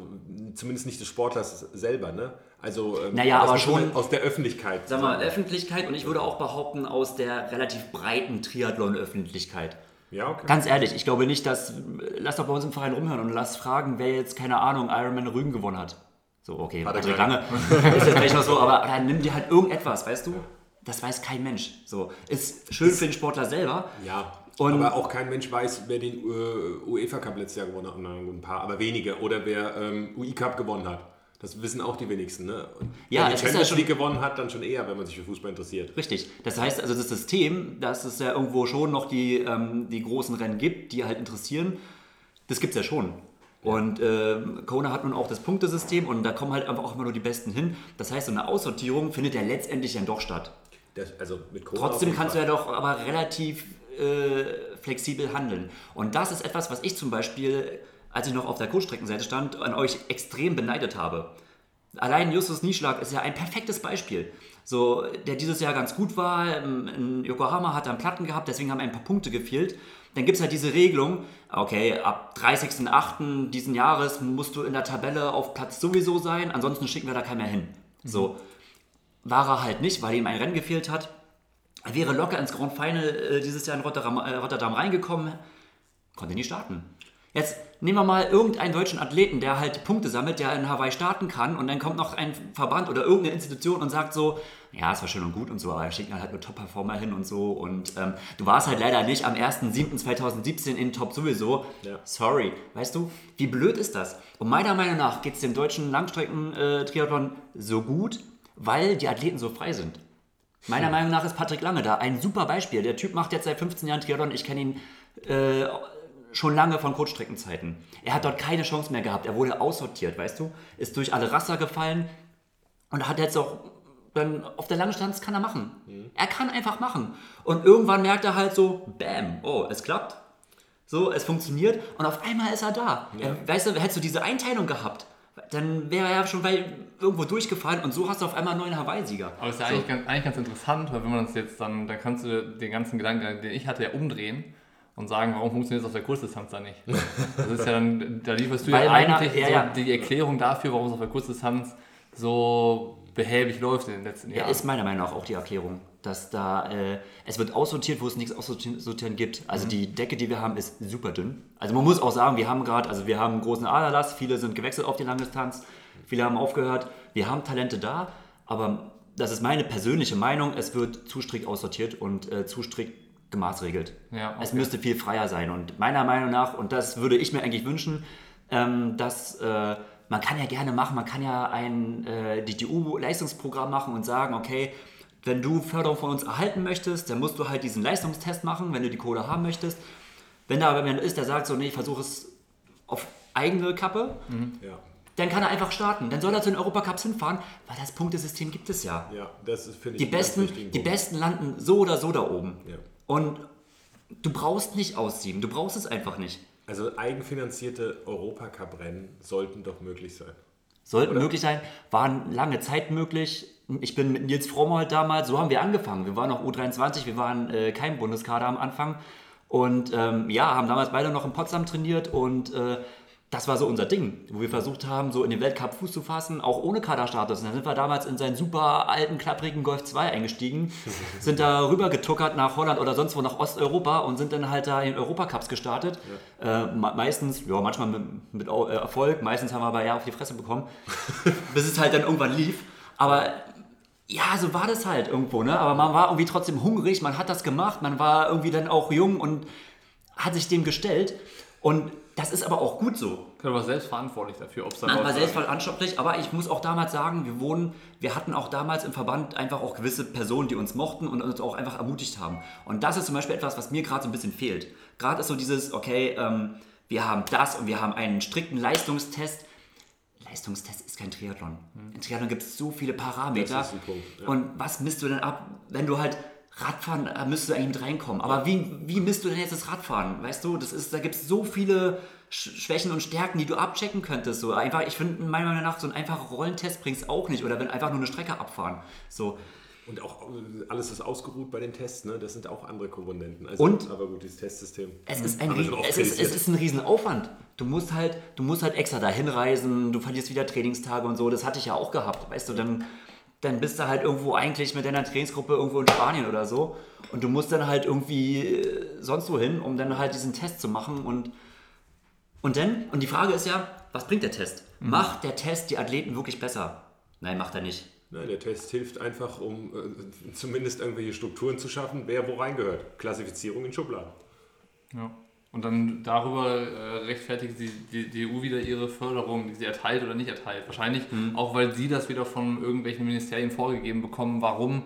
zumindest nicht des Sportlers selber, ne? Also ähm, Naja, aber schon- aus der Öffentlichkeit. Sag mal, Öffentlichkeit und ich würde auch behaupten, aus der relativ breiten Triathlon-Öffentlichkeit. Ja, okay. Ganz ehrlich, ich glaube nicht, dass. Lass doch bei uns im Verein rumhören und lass fragen, wer jetzt, keine Ahnung, Ironman Rügen gewonnen hat. So, okay, Hat Patrick. Lange (laughs) ist jetzt vielleicht noch so, aber dann nimm dir halt irgendetwas, weißt du? Das weiß kein Mensch. So, ist schön für den Sportler selber. Ja, Und- aber auch kein Mensch weiß, wer den äh, UEFA Cup letztes Jahr gewonnen hat. Na, ein paar, aber wenige. Oder wer ähm, UI Cup gewonnen hat. Das wissen auch die wenigsten. Ne? Und Ja, es die ja Champions League gewonnen hat, dann schon eher, wenn man sich für Fußball interessiert. Richtig. Das heißt also, das System, dass es ja irgendwo schon noch die, ähm, die großen Rennen gibt, die halt interessieren, das gibt es ja schon. Und ähm, Kona hat nun auch das Punktesystem und da kommen halt einfach auch immer nur die Besten hin. Das heißt, so eine Aussortierung findet ja letztendlich dann doch statt. Das, also Trotzdem kannst du ja doch aber relativ äh, flexibel handeln. Und das ist etwas, was ich zum Beispiel, als ich noch auf der Kurzstreckenseite stand, an euch extrem beneidet habe. Allein Justus Nieschlag ist ja ein perfektes Beispiel. So, der dieses Jahr ganz gut war, in in Yokohama hat er einen Platten gehabt, deswegen haben ein paar Punkte gefehlt. Dann gibt es halt diese Regelung, okay, ab 30.08. diesen Jahres musst du in der Tabelle auf Platz sowieso sein, ansonsten schicken wir da keinen mehr hin. So, war er halt nicht, weil ihm ein Rennen gefehlt hat. Er wäre locker ins Grand Final äh, dieses Jahr in Rotterdam, äh, Rotterdam reingekommen, konnte nie starten. Jetzt nehmen wir mal irgendeinen deutschen Athleten, der halt Punkte sammelt, der in Hawaii starten kann und dann kommt noch ein Verband oder irgendeine Institution und sagt so, ja, es war schön und gut und so, aber wir schicken halt nur Top-Performer hin und so und ähm, du warst halt leider nicht am 1.7.2017 in Top sowieso. Ja. Sorry, weißt du, wie blöd ist das? Und meiner Meinung nach geht es dem deutschen Langstrecken-Triathlon so gut, weil die Athleten so frei sind. Meiner Meinung nach ist Patrick Lange da ein super Beispiel. Der Typ macht jetzt seit 15 Jahren Triathlon. Ich kenne ihn äh, schon lange von Kurzstreckenzeiten. Er hat dort keine Chance mehr gehabt. Er wurde aussortiert, weißt du? Ist durch alle Raster gefallen und hat jetzt auch dann auf der Langdistanz kann er machen. Er kann einfach machen. Und irgendwann merkt er halt so, bam, oh, es klappt. So, es funktioniert und auf einmal ist er da. Er, weißt du, hättest du diese Einteilung gehabt, dann wäre er ja schon irgendwo durchgefallen und so hast du auf einmal einen neuen Hawaii-Sieger. Aber es ist ja so. eigentlich, ganz, eigentlich ganz interessant, weil wenn man das jetzt dann, dann kannst du den ganzen Gedanken, den ich hatte, ja umdrehen und sagen, warum funktioniert es auf der Kurzdistanz dann nicht? Das ist ja dann, da lieferst du ja meiner- eigentlich ja, so ja. die Erklärung dafür, warum es auf der Kurzdistanz so behäbig läuft in den letzten Ja, Jahren. ist meiner Meinung nach auch die Erklärung, dass da äh, es wird aussortiert, wo es nichts aussortieren gibt. Also die Decke, die wir haben, ist super dünn. Also man muss auch sagen, wir haben gerade, also wir haben einen großen Aderlass, viele sind gewechselt auf die Langdistanz, viele haben aufgehört. Wir haben Talente da, aber das ist meine persönliche Meinung, es wird zu strikt aussortiert und äh, zu strikt gemaßregelt. Ja, Es okay. müsste viel freier sein und meiner Meinung nach, und das würde ich mir eigentlich wünschen, ähm, dass äh, man kann ja gerne machen, man kann ja ein äh, DTU-Leistungsprogramm machen und sagen, okay, wenn du Förderung von uns erhalten möchtest, dann musst du halt diesen Leistungstest machen, wenn du die Kohle haben möchtest. Wenn da aber jemand ist, der sagt so, nee, ich versuche es auf eigene Kappe, Ja, dann kann er einfach starten. Dann soll er zu den Europacups hinfahren, weil das Punktesystem gibt es ja. ja, das finde ich, Die Besten, die. Besten landen so oder so da oben. Ja. Und du brauchst nicht aussieben, du brauchst es einfach nicht. Also eigenfinanzierte Europacup-Rennen sollten doch möglich sein. Sollten möglich sein, waren lange Zeit möglich. Ich bin mit Nils Frommold damals, so haben wir angefangen. Wir waren noch U23, wir waren äh, kein Bundeskader am Anfang. Und ähm, ja, haben damals beide noch in Potsdam trainiert und äh, das war so unser Ding, wo wir versucht haben, so in den Weltcup Fuß zu fassen, auch ohne Kaderstatus. Und dann sind wir damals in seinen super alten, klapprigen Golf 2 eingestiegen, (laughs) sind da rüber getuckert nach Holland oder sonst wo nach Osteuropa und sind dann halt da in Europacups gestartet. Äh, me- meistens, ja, manchmal mit, mit äh, Erfolg, meistens haben wir aber ja auf die Fresse bekommen, (laughs) bis es halt dann irgendwann lief. Aber ja, so war das halt irgendwo, ne? Aber man war irgendwie trotzdem hungrig, man hat das gemacht, man war irgendwie dann auch jung und hat sich dem gestellt. Und das ist aber auch gut so. Du warst selbstverantwortlich dafür, ob es dann Man war selbstverantwortlich, aber ich muss auch damals sagen, wir wohnen, wir hatten auch damals im Verband einfach auch gewisse Personen, die uns mochten und uns auch einfach ermutigt haben. Und das ist zum Beispiel etwas, was mir gerade so ein bisschen fehlt. Gerade ist so dieses, okay, ähm, wir haben das und wir haben einen strikten Leistungstest. Leistungstest ist kein Triathlon. Im Triathlon gibt es so viele Parameter. Punkt, ja. Und was misst du denn ab, wenn du halt Radfahren, da müsstest du eigentlich mit reinkommen. Aber wie, wie misst du denn jetzt das Radfahren? Weißt du, das ist, da gibt es so viele Sch- Schwächen und Stärken, die du abchecken könntest. So einfach, ich finde, meiner Meinung nach, so ein einfacher Rollentest bringt es auch nicht. Oder wenn einfach nur eine Strecke abfahren. So. Und auch äh, alles ist ausgeruht bei den Tests, ne? Das sind auch andere Komponenten. Also, Und? aber gut, dieses Testsystem. Es ist ein, Aber Ries- sind auch es ist, es ist ein Riesenaufwand. Du musst halt, du musst halt extra dahin reisen, du verlierst wieder Trainingstage und so. Das hatte ich ja auch gehabt, weißt du, dann, dann bist du halt irgendwo eigentlich mit deiner Trainingsgruppe irgendwo in Spanien oder so. Und du musst dann halt irgendwie äh, sonst wo hin, um dann halt diesen Test zu machen. Und, und dann, und die Frage ist ja, was bringt der Test? Macht der Test die Athleten wirklich besser? Nein, macht er nicht. Nein, der Test hilft einfach, um äh, zumindest irgendwelche Strukturen zu schaffen, wer wo reingehört. Klassifizierung in Schubladen. Ja. Und dann darüber äh, rechtfertigt die, die, die EU wieder ihre Förderung, die sie erteilt oder nicht erteilt. Wahrscheinlich auch, weil sie das wieder von irgendwelchen Ministerien vorgegeben bekommen, warum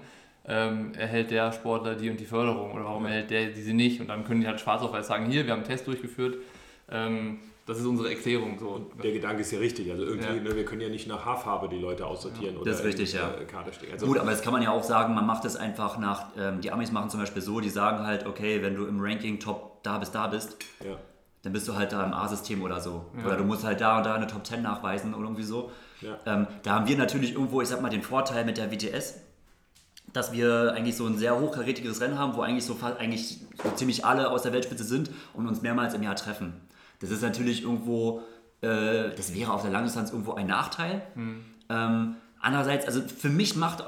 ähm, erhält der Sportler die und die Förderung oder warum erhält der diese nicht. Und dann können die halt schwarz auf weiß sagen, hier, wir haben einen Test durchgeführt, ähm, das ist unsere Erklärung. So. Der Gedanke ist ja richtig. Also irgendwie, Ja. ne, wir können ja nicht nach Haarfarbe die Leute aussortieren oder Das ist richtig, ja. äh, Kader stecken. Also, Gut, aber das kann man ja auch sagen, man macht es einfach nach, ähm, die Amis machen zum Beispiel so, die sagen halt, okay, wenn du im Ranking Top da bist, da bist, ja. dann bist du halt da im A-System oder so. Oder du musst halt da und da eine Top 10 nachweisen oder irgendwie so. Ja. Ähm, da haben wir natürlich irgendwo, ich sag mal, den Vorteil mit der WTS, dass wir eigentlich so ein sehr hochkarätiges Rennen haben, wo eigentlich so eigentlich so ziemlich alle aus der Weltspitze sind und uns mehrmals im Jahr treffen. Das ist natürlich irgendwo, äh, das wäre auf der Langdistanz irgendwo ein Nachteil. Ähm, andererseits, also für mich macht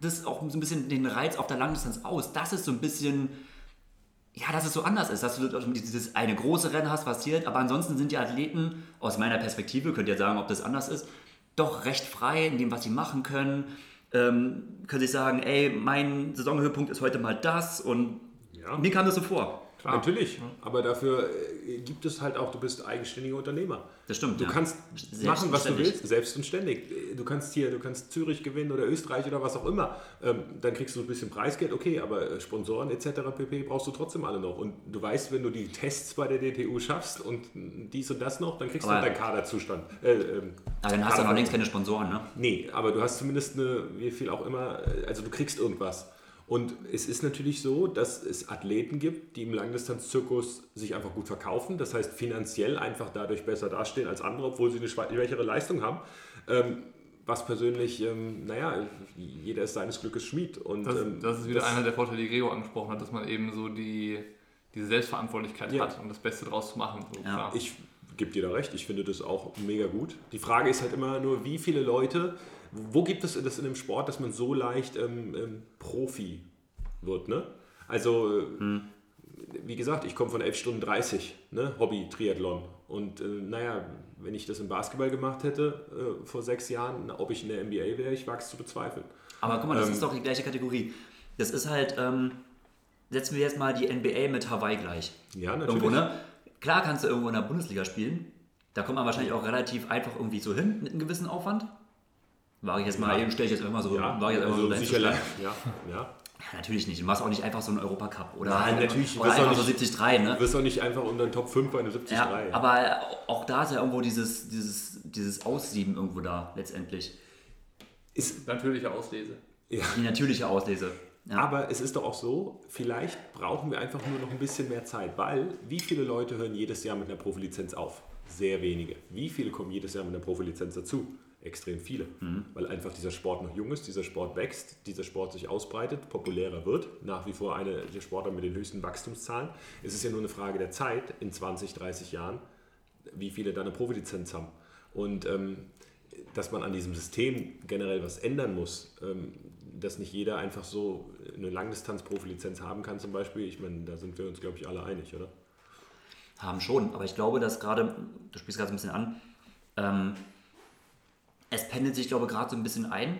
das auch so ein bisschen den Reiz auf der Langdistanz aus, dass es so ein bisschen ja, dass es so anders ist, dass du dieses eine große Rennen hast, zählt, aber ansonsten sind die Athleten, aus meiner Perspektive, könnt ihr sagen, ob das anders ist, doch recht frei in dem, was sie machen können. Ähm, können sich sagen, ey, mein Saisonhöhepunkt ist heute mal das und Ja. mir kam das so vor. Natürlich, aber dafür äh, gibt es halt auch, du bist eigenständiger Unternehmer. Das stimmt, Du ja. kannst machen, was du willst, selbst und ständig. Du kannst hier, du kannst Zürich gewinnen oder Österreich oder was auch immer. Ähm, dann kriegst du ein bisschen Preisgeld, okay, aber äh, Sponsoren etc. pp. brauchst du trotzdem alle noch. Und du weißt, wenn du die Tests bei der DTU schaffst und dies und das noch, dann kriegst Aber- du deinen Kaderzustand. Äh, ähm, Aber dann hast du noch Kader- längst keine Sponsoren, ne? Nee, aber du hast zumindest eine, wie viel auch immer, äh, also du kriegst irgendwas. Und es ist natürlich so, dass es Athleten gibt, die im Langdistanzzirkus sich einfach gut verkaufen, das heißt finanziell einfach dadurch besser dastehen als andere, obwohl sie eine schwächere Leistung haben. Ähm, was persönlich, ähm, naja, jeder ist seines Glückes Schmied. Und, Das, ähm, das ist wieder das- einer der Vorteile, die Gregor angesprochen hat, dass man eben so die, diese Selbstverantwortlichkeit Ja. hat, um das Beste draus zu machen. So, Ja. Ich gebe dir da recht, ich finde das auch mega gut. Die Frage ist halt immer nur, wie viele Leute, wo gibt es das in dem Sport, dass man so leicht ähm, ähm, Profi wird, ne? Also, äh, wie gesagt, ich komme von 11 Stunden 30, ne? Hobby-Triathlon. Und äh, naja, wenn ich das im Basketball gemacht hätte äh, vor sechs Jahren, ob ich in der NBA wäre, ich wage es zu bezweifeln. Aber guck mal, das Ähm, ist doch die gleiche Kategorie. Das ist halt, ähm, setzen wir jetzt mal die NBA mit Hawaii gleich. Ja, natürlich. Irgendwo, ne? Klar kannst du irgendwo in der Bundesliga spielen. Da kommt man wahrscheinlich auch relativ einfach irgendwie so hin mit einem gewissen Aufwand. Wage ich jetzt mal, Ja. eben stelle ich jetzt einfach mal so, Ja, wage ich jetzt einfach also so sicherlich. Ja, ja. Natürlich nicht. Du machst auch nicht einfach so einen Europacup oder Nein, halt natürlich. Du oder einfach so nicht- 73, ne? Du wirst auch nicht einfach unter den Top 5 bei einer 73. Ja, aber auch da ist ja irgendwo dieses, dieses, dieses Aussieben irgendwo da, letztendlich. ist, Natürliche Auslese. ja. Die natürliche Auslese. Ja. Aber es ist doch auch so, vielleicht brauchen wir einfach nur noch ein bisschen mehr Zeit, weil wie viele Leute hören jedes Jahr mit einer Profilizenz auf? Sehr wenige. Wie viele kommen jedes Jahr mit einer Profilizenz dazu? Extrem viele. Weil einfach dieser Sport noch jung ist, dieser Sport wächst, dieser Sport sich ausbreitet, populärer wird. Nach wie vor eine der Sportler mit den höchsten Wachstumszahlen. Es ist ja nur eine Frage der Zeit, in 20, 30 Jahren, wie viele da eine Profilizenz haben. Und ähm, dass man an diesem System generell was ändern muss, ähm, dass nicht jeder einfach so eine Langdistanz-Profilizenz haben kann zum Beispiel. Ich meine, da sind wir uns, glaube ich, alle einig, oder? Haben schon, aber ich glaube, dass gerade, du spielst gerade so ein bisschen an, ähm, es pendelt sich, glaube ich, gerade so ein bisschen ein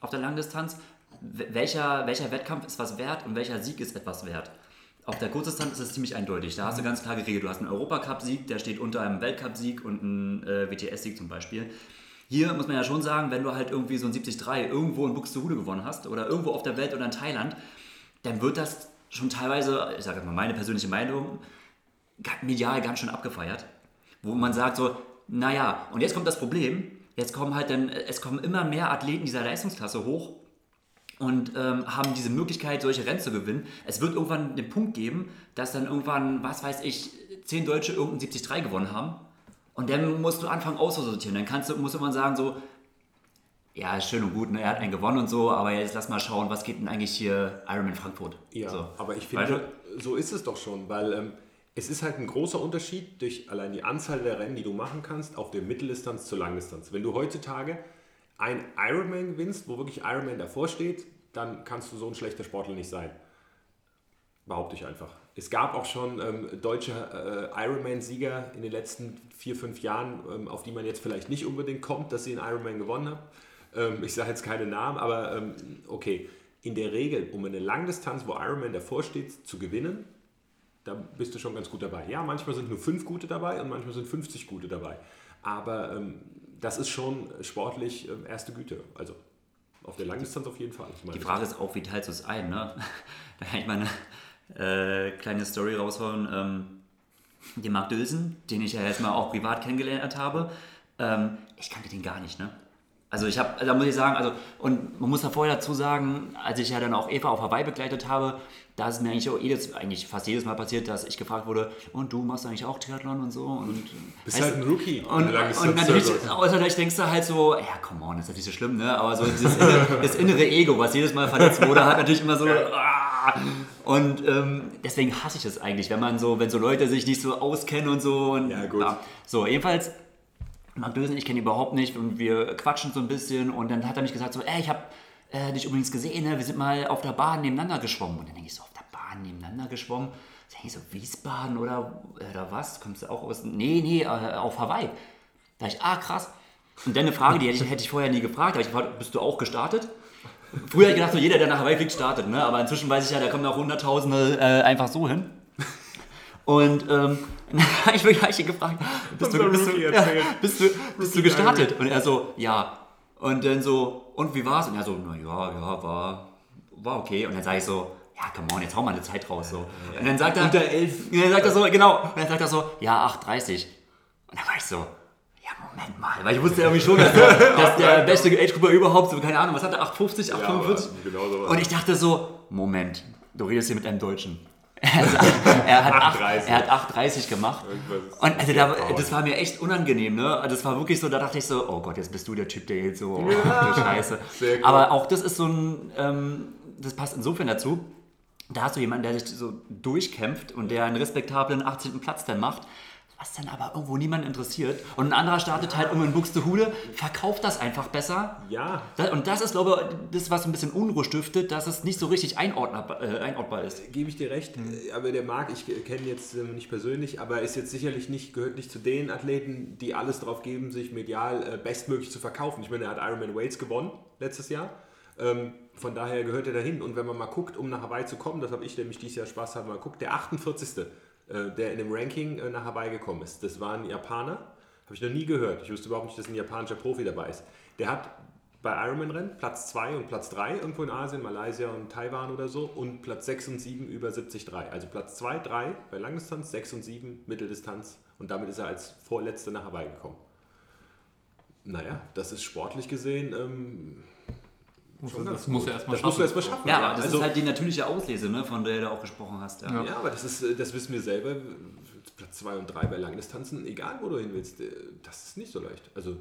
auf der Langdistanz. Welcher, welcher Wettkampf ist was wert und welcher Sieg ist etwas wert? Auf der Kurzdistanz ist es ziemlich eindeutig. Da hast du ganz klar geregelt. Du hast einen Europacup-Sieg, der steht unter einem Weltcup-Sieg und einen äh, WTS-Sieg zum Beispiel. Hier muss man ja schon sagen, wenn du halt irgendwie so ein 73 irgendwo in Buxtehude gewonnen hast oder irgendwo auf der Welt oder in Thailand, dann wird das schon teilweise, ich sage mal meine persönliche Meinung, medial ganz schön abgefeiert. Wo man sagt so, naja, und jetzt kommt das Problem, jetzt kommen halt dann, es kommen immer mehr Athleten dieser Leistungsklasse hoch und ähm, haben diese Möglichkeit, solche Rennen zu gewinnen. Es wird irgendwann den Punkt geben, dass dann irgendwann, was weiß ich, zehn Deutsche irgendein 73 gewonnen haben. Und dann musst du anfangen auszusortieren. Dann kannst du, muss man sagen, so, ja, schön und gut, ne? er hat einen gewonnen und so, aber jetzt lass mal schauen, was geht denn eigentlich hier Ironman Frankfurt? Ja, so. aber ich finde, so ist es doch schon, weil ähm, es ist halt ein großer Unterschied durch allein die Anzahl der Rennen, die du machen kannst, auf der Mitteldistanz zur Langdistanz. Wenn du heutzutage ein Ironman gewinnst, wo wirklich Ironman davor steht, dann kannst du so ein schlechter Sportler nicht sein. Behaupte ich einfach. Es gab auch schon ähm, deutsche äh, Ironman-Sieger in den letzten vier, fünf Jahren, ähm, auf die man jetzt vielleicht nicht unbedingt kommt, dass sie einen Ironman gewonnen haben. Ähm, ich sage jetzt keine Namen, aber ähm, okay. In der Regel, um eine Langdistanz, wo Ironman davor steht, zu gewinnen, da bist du schon ganz gut dabei. Ja, manchmal sind nur fünf gute dabei und manchmal sind 50 gute dabei. Aber ähm, das ist schon sportlich ähm, erste Güte. Also auf der Langdistanz auf jeden Fall. Die Frage ist auch, wie teilst du es ein? Ne? (laughs) Da kann ich mal eine äh, kleine Story raushauen. Ähm, den Marc Dülsen, den ich ja jetzt mal auch privat kennengelernt habe, ähm, ich kannte den gar nicht. Ne? Also ich habe, da muss ich sagen, also und man muss da vorher dazu sagen, als ich ja dann auch Eva auf Hawaii begleitet habe, da ist mir eigentlich auch jedes, eigentlich fast jedes Mal passiert, dass ich gefragt wurde, und du machst eigentlich auch Triathlon und so. Und, Bist halt ein Rookie. Und, und, und natürlich, also natürlich denkst du halt so, ja, come on, ist natürlich so schlimm, ne? Aber so dieses innere, (laughs) das innere Ego, was jedes Mal verletzt wurde, hat natürlich immer so. Ah. Und ähm, deswegen hasse ich das eigentlich, wenn man so, wenn so Leute sich nicht so auskennen und so. Und, ja, gut. Ja. So, jedenfalls, Marc Dösen, ich kenne ihn überhaupt nicht und wir quatschen so ein bisschen und dann hat er mich gesagt so, ey, ich habe äh, dich übrigens gesehen, ne? wir sind mal auf der Bahn nebeneinander geschwommen. Und dann denke ich so, Bahn nebeneinander geschwommen. Ich so, Wiesbaden oder, oder was? Kommst du auch aus? Nee, nee, äh, auf Hawaii. Da ich, ah, krass. Und dann eine Frage, die hätte ich, hätte ich vorher nie gefragt. Da ich gefragt, bist du auch gestartet? Früher hätte ich gedacht, so jeder, der nach Hawaii fliegt, startet. Ne? Aber inzwischen weiß ich ja, da kommen auch Hunderttausende äh, einfach so hin. Und ähm, (laughs) ich bin gleich gefragt, bist du, bist, du, ja, bist, du, bist du gestartet? Und er so, ja. Und dann so, und wie war's? Und er so, na ja, ja, war, war okay. Und dann sage ich so, ja, come on, jetzt hau mal eine Zeit raus. So. Und dann sagt er, Unter elf. Und dann sagt er so, genau, und dann sagt er so, ja, 8,30. Und dann war ich so, ja, Moment mal, weil ich wusste irgendwie (laughs) schon, dass der, dass der beste Age-Grupper überhaupt, so, keine Ahnung, was hat er, 8,50, 8,45? Ja, genau so und ich dachte so, Moment, du redest hier mit einem Deutschen. Er, hat 8,30 er hat 8,30 gemacht. Und also da, das war mir echt unangenehm, ne? Das war wirklich so, da dachte ich so, oh Gott, jetzt bist du der Typ, der jetzt so, oh, ja. Scheiße. Aber auch das ist so ein, ähm, das passt insofern dazu, da hast du jemanden, der sich so durchkämpft und der einen respektablen 18. Platz dann macht, was dann aber irgendwo niemand interessiert. Und ein anderer startet halt irgendwo in Buxtehude, verkauft das einfach besser. Ja. Und das ist, glaube ich, das, was ein bisschen Unruhe stiftet, dass es nicht so richtig einordnbar, äh, einordbar ist. Gebe ich dir recht. Mhm. Aber der Marc, ich kenne jetzt äh, nicht persönlich, aber ist jetzt sicherlich nicht, gehört nicht zu den Athleten, die alles drauf geben, sich medial äh, bestmöglich zu verkaufen. Ich meine, er hat Ironman Wales gewonnen letztes Jahr. Ähm, von daher gehört er dahin. Und wenn man mal guckt, um nach Hawaii zu kommen, das habe ich nämlich dieses Jahr Spaß haben, mal guckt, der 48. Äh, der in dem Ranking äh, nach Hawaii gekommen ist, das war ein Japaner. Habe ich noch nie gehört. Ich wusste überhaupt nicht, dass ein japanischer Profi dabei ist. Der hat bei Ironman-Rennen Platz 2 und Platz 3 irgendwo in Asien, Malaysia und Taiwan oder so und Platz 6 und 7 über 70,3. Also Platz 2, 3 bei Langdistanz, 6 und 7 Mitteldistanz und damit ist er als Vorletzter nach Hawaii gekommen. Naja, das ist sportlich gesehen ähm, muss das, das muss er erstmal schaffen. Musst erstmal schaffen. Ja, ja. das also, ist halt die natürliche Auslese, ne, von der du auch gesprochen hast. Ja, ja aber das, ist, äh, das wissen wir selber. Platz 2 und 3 bei Langdistanzen, egal wo du hin willst, äh, das ist nicht so leicht. Also,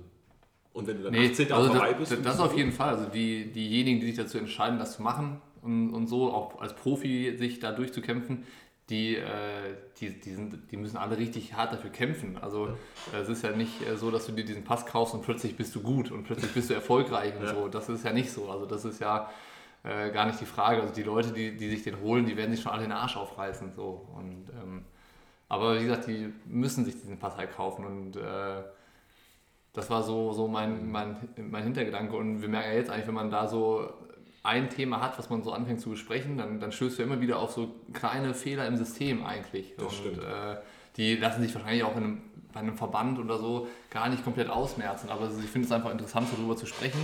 und wenn du dann nee, 18 also vorbei bist. Das, das auf jeden Fall. Also die, diejenigen, die sich dazu entscheiden, das zu machen und, und so auch als Profi sich da durchzukämpfen, die, äh, die, die, sind, die müssen alle richtig hart dafür kämpfen. Also ja. es ist ja nicht äh, so, dass du dir diesen Pass kaufst und plötzlich bist du gut und plötzlich bist du erfolgreich und ja. so. Das ist ja nicht so. Also das ist ja äh, gar nicht die Frage. Also die Leute, die, die sich den holen, die werden sich schon alle den Arsch aufreißen. So. Und, ähm, aber wie gesagt, die müssen sich diesen Pass halt kaufen und äh, das war so, so mein, mein, mein Hintergedanke. Und wir merken ja jetzt eigentlich, wenn man da so ein Thema hat, was man so anfängt zu besprechen, dann, dann stößt du immer wieder auf so kleine Fehler im System eigentlich. Das und stimmt. Äh, die lassen sich wahrscheinlich auch in einem, bei einem Verband oder so gar nicht komplett ausmerzen. Aber ich finde es einfach interessant, so darüber zu sprechen.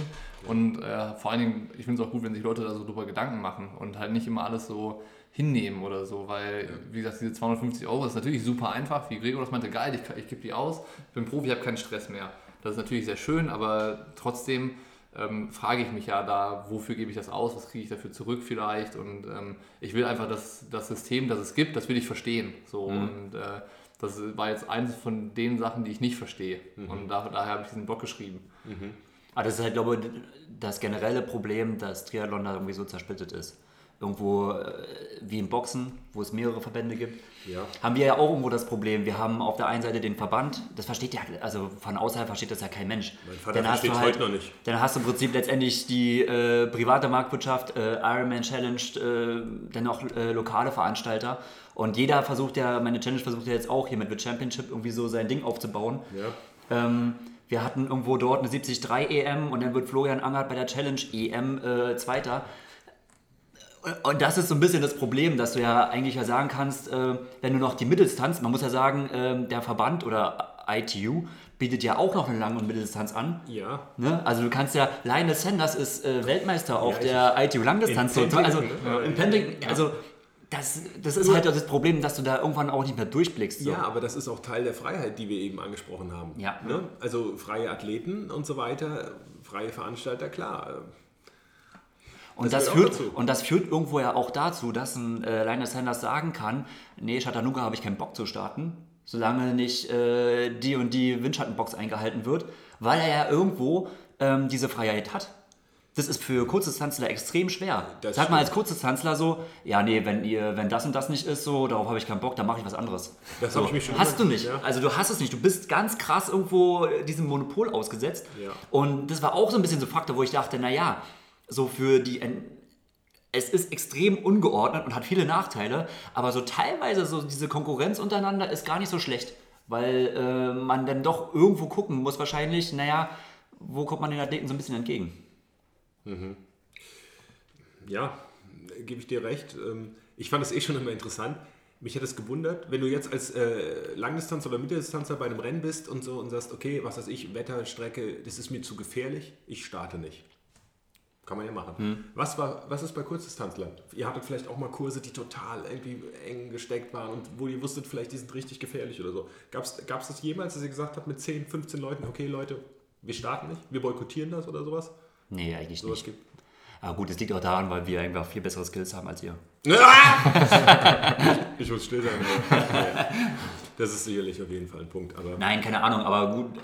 Und äh, vor allen Dingen, ich finde es auch gut, wenn sich Leute da so drüber Gedanken machen und halt nicht immer alles so hinnehmen oder so, weil, wie gesagt, diese 250 Euro ist natürlich super einfach, wie Gregor das meinte, geil, ich, ich gebe die aus, bin Profi, ich habe keinen Stress mehr. Das ist natürlich sehr schön, aber trotzdem ähm, frage ich mich ja da, wofür gebe ich das aus, was kriege ich dafür zurück vielleicht und ähm, ich will einfach das, das System, das es gibt, das will ich verstehen. So Mhm. und äh, das war jetzt eines von den Sachen, die ich nicht verstehe Mhm. und da, daher habe ich diesen Blog geschrieben. Aber das ist halt, glaube ich, das generelle Problem, dass Triathlon da irgendwie so zersplittet ist. Irgendwo äh, wie im Boxen, wo es mehrere Verbände gibt, Ja. haben wir ja auch irgendwo das Problem. Wir haben auf der einen Seite den Verband, das versteht ja, also von außerhalb versteht das ja kein Mensch. Mein Vater Dann versteht heute noch nicht. Dann hast du im Prinzip letztendlich die äh, private Marktwirtschaft, äh, Ironman Challenge, äh, dann auch äh, lokale Veranstalter. Und jeder versucht ja, meine Challenge versucht ja jetzt auch hier mit The Championship irgendwie so sein Ding aufzubauen. Ja. Ähm, wir hatten irgendwo dort eine 73 EM und dann wird Florian Angert bei der Challenge EM äh, Zweiter. Und das ist so ein bisschen das Problem, dass du ja eigentlich ja sagen kannst, äh, wenn du noch die Mitteldistanz, man muss ja sagen, ähm, der Verband oder ITU bietet ja auch noch eine Lang- und Mitteldistanz an. Ja. Ne? Also du kannst ja, Lionel Sanders ist äh, Weltmeister auf Ja, der ITU Langdistanz. In So, also ne? im Penticton, also das, das ist halt das Problem, dass du da irgendwann auch nicht mehr durchblickst. So. Ja, aber das ist auch Teil der Freiheit, die wir eben angesprochen haben. Ja. Ne? Also freie Athleten und so weiter, freie Veranstalter, klar. Und Das das, führt, dazu. und das führt irgendwo ja auch dazu, dass ein äh, Lionel Sanders sagen kann, nee, Chattanooga habe ich keinen Bock zu starten, solange nicht äh, die und die Windschattenbox eingehalten wird, weil er ja irgendwo ähm, diese Freiheit hat. Das ist für Kurzdistanzler extrem schwer. Das Sag mal stimmt. als Kurzdistanzler so, ja nee, wenn ihr, wenn das und das nicht ist, so, darauf habe ich keinen Bock, dann mache ich was anderes. Das so, hab ich mich schon Hast du immer- nicht. ja. Also du hast es nicht. Du bist ganz krass irgendwo diesem Monopol ausgesetzt. Ja. Und das war auch so ein bisschen so ein Faktor, wo ich dachte, naja, so für die es ist extrem ungeordnet und hat viele Nachteile, aber so teilweise so diese Konkurrenz untereinander ist gar nicht so schlecht, weil äh, man dann doch irgendwo gucken muss wahrscheinlich, naja, wo kommt man den Athleten so ein bisschen entgegen? Ja, gebe ich dir recht. Ähm, Ich fand es eh schon immer interessant. Mich hat es gewundert, wenn du jetzt als äh, Langdistanz- oder Mitteldistanzer bei einem Rennen bist und so und sagst, okay, was weiß ich, Wetter, Strecke, das ist mir zu gefährlich, ich starte nicht. Kann man ja machen. Was, war, was ist bei Kurzdistanzlern? Ihr hattet vielleicht auch mal Kurse, die total irgendwie eng gesteckt waren und wo ihr wusstet, vielleicht die sind richtig gefährlich oder so. Gab es das jemals, dass ihr gesagt habt mit 10, 15 Leuten, okay Leute, wir starten nicht, wir boykottieren das oder sowas? Nee, eigentlich Sowas nicht. gibt Aber gut, es liegt auch daran, weil wir einfach viel bessere Skills haben als ihr. (laughs) Ich muss still sein. Ja. Das ist sicherlich auf jeden Fall ein Punkt. Aber Nein, keine Ahnung, aber gut.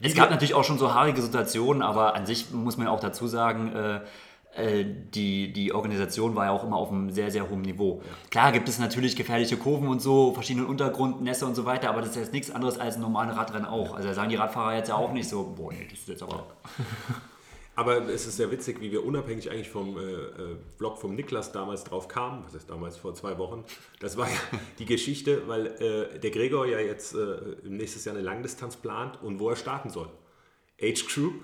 Es gab natürlich auch schon so haarige Situationen, aber an sich muss man auch dazu sagen, äh, äh, die, die Organisation war ja auch immer auf einem sehr, sehr hohen Niveau. Klar gibt es natürlich gefährliche Kurven und so, verschiedenen Untergrund, Nässe und so weiter, aber das ist jetzt nichts anderes als ein normales Radrennen auch. Also da sagen die Radfahrer jetzt ja auch nicht so, boah, nee, das ist jetzt aber. (laughs) Aber es ist sehr witzig, wie wir unabhängig eigentlich vom äh, äh, Blog vom Niklas damals drauf kamen, was ist damals vor zwei Wochen. Das war ja die Geschichte, weil äh, der Gregor ja jetzt äh, nächstes Jahr eine Langdistanz plant und wo er starten soll. Age Group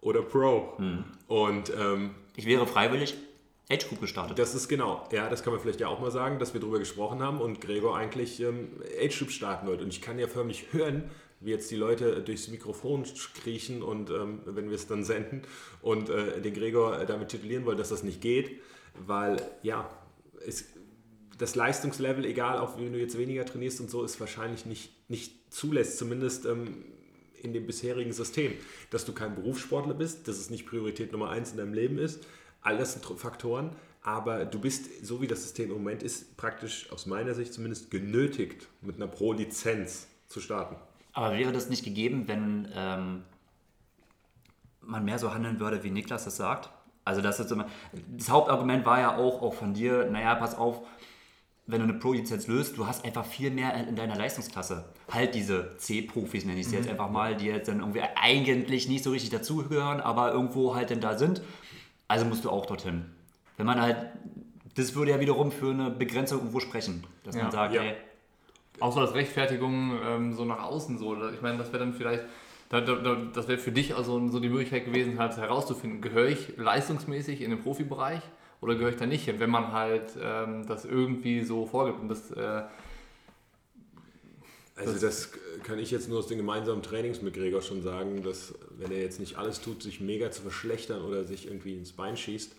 oder Pro. Und ähm, Ich wäre freiwillig Age Group gestartet. das ist genau, ja, das kann man vielleicht ja auch mal sagen, dass wir darüber gesprochen haben und Gregor eigentlich ähm, Age Group starten wollte. Und ich kann ja förmlich hören, wie jetzt die Leute durchs Mikrofon kriechen und ähm, wenn wir es dann senden und äh, den Gregor damit titulieren wollen, dass das nicht geht, weil ja, es, das Leistungslevel, egal auch wenn du jetzt weniger trainierst und so, ist wahrscheinlich nicht, nicht zulässt, zumindest ähm, in dem bisherigen System. Dass du kein Berufssportler bist, dass es nicht Priorität Nummer eins in deinem Leben ist, all das sind Faktoren, aber du bist, so wie das System im Moment ist, praktisch aus meiner Sicht zumindest genötigt, mit einer Pro-Lizenz zu starten. Aber wäre das nicht gegeben, wenn ähm, man mehr so handeln würde, wie Niklas das sagt? Also das, ist immer, das Hauptargument war ja auch, auch von dir, naja, pass auf, wenn du eine Pro-Lizenz löst, du hast einfach viel mehr in deiner Leistungsklasse. Halt diese C-Profis, nenne ich sie jetzt einfach mal, die jetzt dann irgendwie eigentlich nicht so richtig dazugehören, aber irgendwo halt dann da sind. Also musst du auch dorthin. Wenn man halt, das würde ja wiederum für eine Begrenzung irgendwo sprechen. Dass Ja. man sagt, Ja. ey, Auch so als Rechtfertigung ähm, so nach außen so. Ich meine, das wäre dann vielleicht da, da, das wäre für dich also so die Möglichkeit gewesen, halt herauszufinden, gehöre ich leistungsmäßig in den Profibereich oder gehöre ich da nicht hin, wenn man halt ähm, das irgendwie so vorgibt. Und das, äh, also das kann ich jetzt nur aus den gemeinsamen Trainings mit Gregor schon sagen, dass wenn er jetzt nicht alles tut, sich mega zu verschlechtern oder sich irgendwie ins Bein schießt,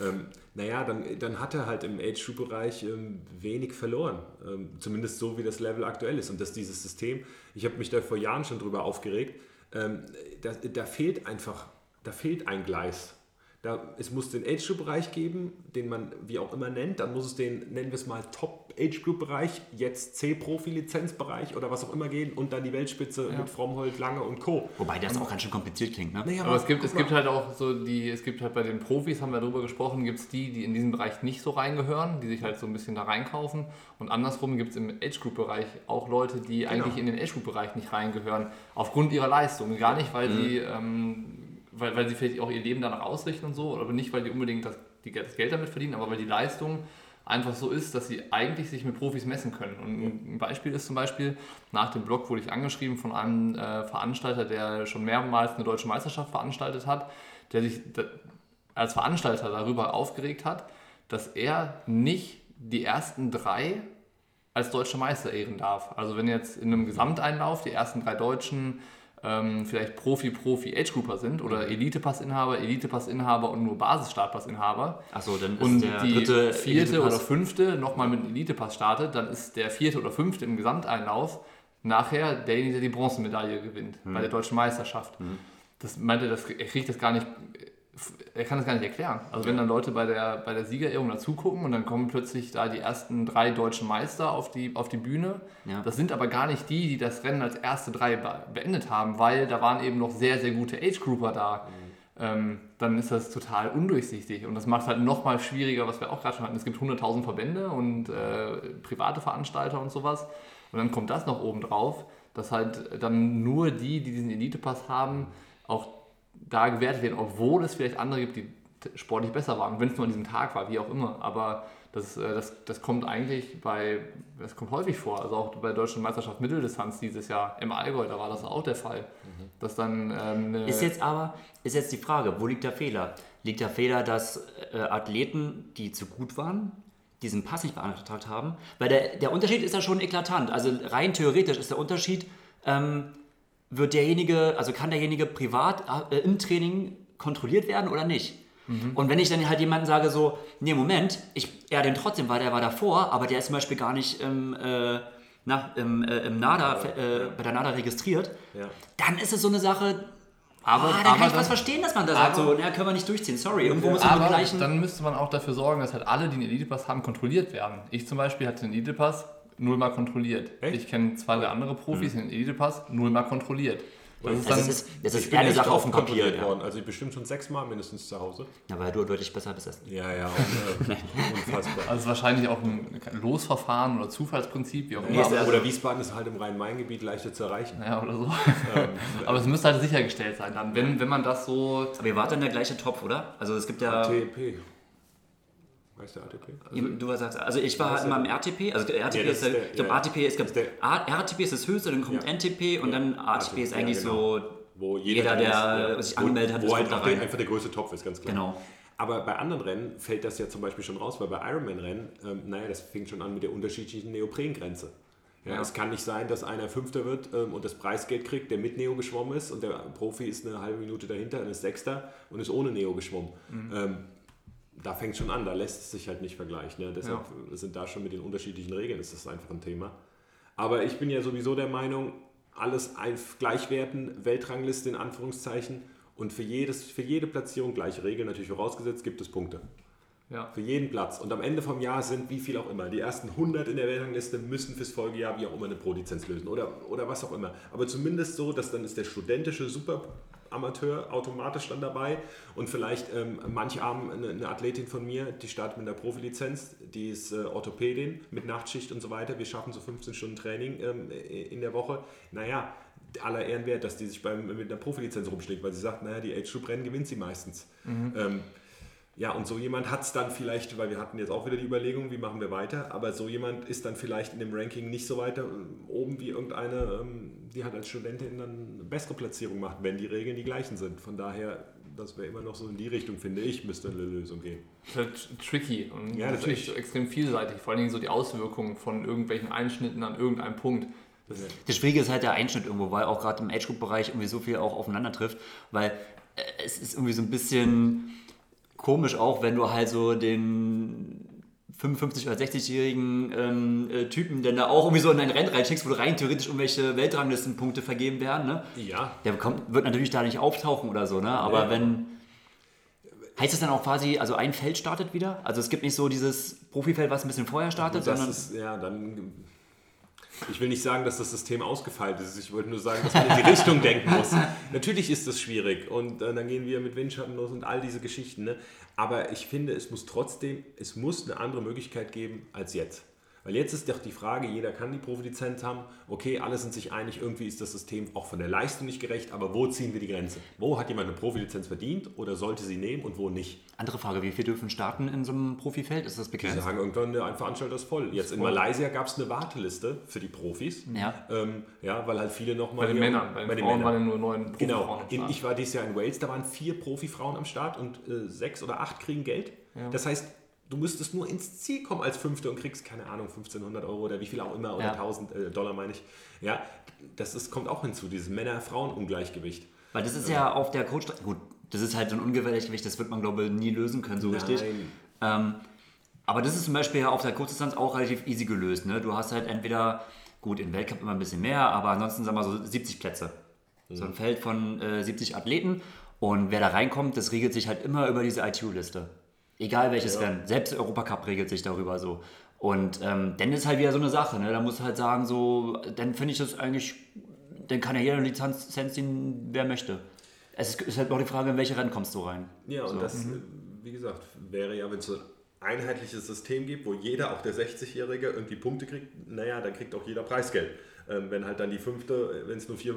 ähm, naja, dann, dann hat er halt im Age-Group-Bereich ähm, wenig verloren. Ähm, zumindest so, wie das Level aktuell ist. Und dass dieses System, ich habe mich da vor Jahren schon drüber aufgeregt, ähm, da, da fehlt einfach, da fehlt ein Gleis. Da, es muss den Age Group Bereich geben, den man wie auch immer nennt. Dann muss es den, nennen wir es mal Top Age Group Bereich, jetzt C-Profi Lizenzbereich oder was auch immer gehen und dann die Weltspitze ja. mit Frommhold, Lange und Co. Wobei das auch ganz schön kompliziert klingt, ne? Naja, aber, aber es gibt, es gibt halt auch so die, es gibt halt bei den Profis, haben wir darüber gesprochen, gibt es die, die in diesen Bereich nicht so reingehören, die sich halt so ein bisschen da reinkaufen. Und andersrum gibt es im Age Group Bereich auch Leute, die genau. eigentlich in den Age Group Bereich nicht reingehören, aufgrund ihrer Leistung. Gar nicht, weil mhm. sie ähm, weil, weil sie vielleicht auch ihr Leben danach ausrichten und so, aber nicht, weil die unbedingt das, die, das Geld damit verdienen, aber weil die Leistung einfach so ist, dass sie eigentlich sich mit Profis messen können. Und ein Beispiel ist zum Beispiel, nach dem Blog wurde ich angeschrieben von einem äh, Veranstalter, der schon mehrmals eine deutsche Meisterschaft veranstaltet hat, der sich als Veranstalter darüber aufgeregt hat, dass er nicht die ersten drei als deutscher Meister ehren darf. Also wenn jetzt in einem Gesamteinlauf die ersten drei Deutschen ähm, vielleicht Profi, Profi, Age-Grouper sind oder Elite-Passinhaber, Elite-Passinhaber und nur Basis-Startpassinhaber. Achso, dann ist und der die dritte vierte oder fünfte nochmal mit einem Elite-Pass startet, dann ist der vierte oder fünfte im Gesamteinlauf nachher derjenige, der die Bronzemedaille gewinnt hm. bei der deutschen Meisterschaft. Hm. Das meinte, das, er kriegt das gar nicht er kann das gar nicht erklären. Also wenn dann Leute bei der, bei der Siegerehrung dazugucken und dann kommen plötzlich da die ersten drei deutschen Meister auf die, auf die Bühne. Ja. Das sind aber gar nicht die, die das Rennen als erste drei beendet haben, weil da waren eben noch sehr, sehr gute Age-Grouper da. Mhm. Ähm, dann ist das total undurchsichtig und das macht halt noch mal schwieriger, was wir auch gerade schon hatten. Es gibt 100.000 Verbände und äh, private Veranstalter und sowas und dann kommt das noch oben drauf, dass halt dann nur die, die diesen Elite-Pass haben, auch da gewertet werden, obwohl es vielleicht andere gibt, die sportlich besser waren, wenn es nur an diesem Tag war, wie auch immer. Aber das, äh, das, das kommt eigentlich bei, das kommt häufig vor, also auch bei der Deutschen Meisterschaft Mitteldistanz dieses Jahr im Allgäu, da war das auch der Fall. Mhm. Dass dann, ähm, ist jetzt aber, ist jetzt die Frage, wo liegt der Fehler? Liegt der Fehler, dass äh, Athleten, die zu gut waren, diesen Pass nicht beantragt haben? Weil der, der Unterschied ist ja schon eklatant. Also rein theoretisch ist der Unterschied, ähm, wird derjenige, also kann derjenige privat äh, im Training kontrolliert werden oder nicht? Mhm. Und wenn ich dann halt jemanden sage so, nee, Moment, ich er den trotzdem, weil der war davor, aber der ist zum Beispiel gar nicht im, äh, na, im, äh, im NADA, äh, bei der NADA registriert, ja. dann ist es so eine Sache, aber, ah, dann aber kann ich was verstehen, dass man da sagt, so, na, können wir nicht durchziehen, sorry, irgendwo muss man gleichen... Dann müsste man auch dafür sorgen, dass halt alle, die einen Elite-Pass haben, kontrolliert werden. Ich zum Beispiel hatte einen Elite-Pass, nullmal kontrolliert. Echt? Ich kenne zwei, drei andere Profis, mhm. den Elite-Pass, nullmal kontrolliert. Das, ist, dann, das ist, das ist eine Sache auf dem Papier. Ja. Worden. Also ich bestimmt schon sechsmal mindestens zu Hause. Ja, weil du deutlich besser bist als Ja, ja, äh, (laughs) unfassbar. Also wahrscheinlich auch ein Losverfahren oder Zufallsprinzip, wie auch immer. Ja, oder Wiesbaden ist halt im Rhein-Main-Gebiet leichter zu erreichen. Ja, oder so. Ähm, (laughs) Aber es müsste halt sichergestellt sein dann, wenn, wenn man das so... Aber ihr wart dann der gleiche Topf, oder? Also es gibt ja... ATP. Weißt du ATP? Also, du sagst, also ich war immer im RTP, also RTP ja, ist, der, ich glaube ja, ATP ist, der, RTP ist das höchste, dann kommt ja. NTP und dann ATP ist eigentlich genau. so, wo jeder, jeder der sich angemeldet hat, wo, wo halt auch der, einfach der größte Topf ist, ganz klar. Genau. Aber bei anderen Rennen fällt das ja zum Beispiel schon raus, weil bei Ironman-Rennen, ähm, naja, das fängt schon an mit der unterschiedlichen Neoprengrenze. Ja, ja. Es kann nicht sein, dass einer Fünfter wird ähm, und das Preisgeld kriegt, der mit Neo geschwommen ist und der Profi ist eine halbe Minute dahinter und ist Sechster und ist ohne Neo geschwommen. Mhm. Ähm, da fängt es schon an, da lässt es sich halt nicht vergleichen. Ja. Deshalb ja. sind da schon mit den unterschiedlichen Regeln ist das einfach ein Thema. Aber ich bin ja sowieso der Meinung, alles gleichwerten, Weltrangliste in Anführungszeichen und für, jedes, für jede Platzierung gleiche Regeln, natürlich vorausgesetzt, gibt es Punkte. Ja. Für jeden Platz. Und am Ende vom Jahr sind wie viel auch immer. Die ersten 100 in der Weltrangliste müssen fürs Folgejahr wie auch immer eine Pro-Lizenz lösen oder, oder was auch immer. Aber zumindest so, dass dann ist der studentische Super Amateur automatisch dann dabei und vielleicht ähm, manch Abend eine, eine, Athletin von mir, die startet mit einer Profilizenz, die ist äh, Orthopädin mit Nachtschicht und so weiter. Wir schaffen so 15 Stunden Training ähm, in der Woche. Naja, aller Ehren wert, dass die sich beim, mit einer Profilizenz rumschlägt, weil sie sagt, naja, die Age-Group-Rennen gewinnt sie meistens. Mhm. Ähm, Ja, und so jemand hat es dann vielleicht, weil wir hatten jetzt auch wieder die Überlegung, wie machen wir weiter, aber so jemand ist dann vielleicht in dem Ranking nicht so weiter äh, oben wie irgendeine, ähm, die halt als Studentin dann eine bessere Platzierung macht, wenn die Regeln die gleichen sind. Von daher, das wäre immer noch so in die Richtung, finde ich, müsste eine Lösung gehen. Das ist halt tricky und Ja, das natürlich ist echt- extrem vielseitig. Vor allen Dingen so die Auswirkungen von irgendwelchen Einschnitten an irgendeinem Punkt. Das Das Schwierige ist halt der Einschnitt irgendwo, weil auch gerade im Age-Group-Bereich irgendwie so viel auch aufeinander trifft, weil äh, es ist irgendwie so ein bisschen komisch auch, wenn du halt so den 55- oder 60-jährigen ähm, äh, Typen dann da auch irgendwie so in ein Rennen reinschickst, wo rein theoretisch irgendwelche Weltranglistenpunkte vergeben werden, ne? Ja, Der kommt, wird natürlich da nicht auftauchen oder so, ne? Aber Nee. wenn. Heißt es dann auch quasi, also ein Feld startet wieder? Also es gibt nicht so dieses Profifeld, was ein bisschen vorher startet, das sondern. ist, ja, dann. Ich will nicht sagen, dass das System ausgefeilt ist. Ich wollte nur sagen, dass man in die Richtung denken muss. (laughs) Natürlich ist das schwierig und äh, dann gehen wir mit Windschatten los und all diese Geschichten. Ne? Aber ich finde, es muss trotzdem, es muss eine andere Möglichkeit geben als jetzt. Weil jetzt ist doch die Frage, jeder kann die Profilizenz haben. Okay, alle sind sich einig, irgendwie ist das System auch von der Leistung nicht gerecht, aber wo ziehen wir die Grenze? Wo hat jemand eine Profilizenz verdient oder sollte sie nehmen und wo nicht? Andere Frage, wie viele dürfen starten in so einem Profifeld? Ist das Sie begrenzt? sagen irgendwann, ein Veranstalter ist voll. Jetzt in Malaysia gab es eine Warteliste für die Profis. Ja. Ähm, ja, weil halt viele nochmal. bei den Männern, bei den, Frauen waren ja nur neun Genau. Profifrauen am In, ich war dieses Jahr in Wales, da waren vier Profifrauen am Start und äh, sechs oder acht kriegen Geld. Das heißt, du müsstest nur ins Ziel kommen als Fünfte und kriegst, keine Ahnung, 1500 Euro oder wie viel auch immer, oder Ja. 1000 äh, Dollar meine ich. Ja, das ist, kommt auch hinzu, dieses Männer-Frauen-Ungleichgewicht. Weil das ist ja auf der Coach. Gut, das ist halt so ein Ungleichgewicht, das wird man, glaube ich, nie lösen können, so richtig. Nein. Ähm, aber das ist zum Beispiel ja auf der Kurzdistanz auch relativ easy gelöst. Ne? Du hast halt entweder, gut, im Weltcup immer ein bisschen mehr, aber ansonsten sagen wir so 70 Plätze. So ein Feld von äh, 70 Athleten. Und wer da reinkommt, das regelt sich halt immer über diese ITU-Liste. Egal welches Rennen. Selbst der Europacup regelt sich darüber so. Und ähm, dann ist halt wieder so eine Sache. Ne? Da musst du halt sagen, so, dann finde ich das eigentlich, dann kann ja jeder eine Lizenz ziehen, wer möchte. Es ist, ist halt noch die Frage, in welche Rennen kommst du rein. Ja, und So. das, äh, wie gesagt, wäre ja, wenn es so ein einheitliches System gibt, wo jeder, auch der 60-Jährige, irgendwie Punkte kriegt, naja, dann kriegt auch jeder Preisgeld. Ähm, wenn halt dann die fünfte, wenn es nur vier,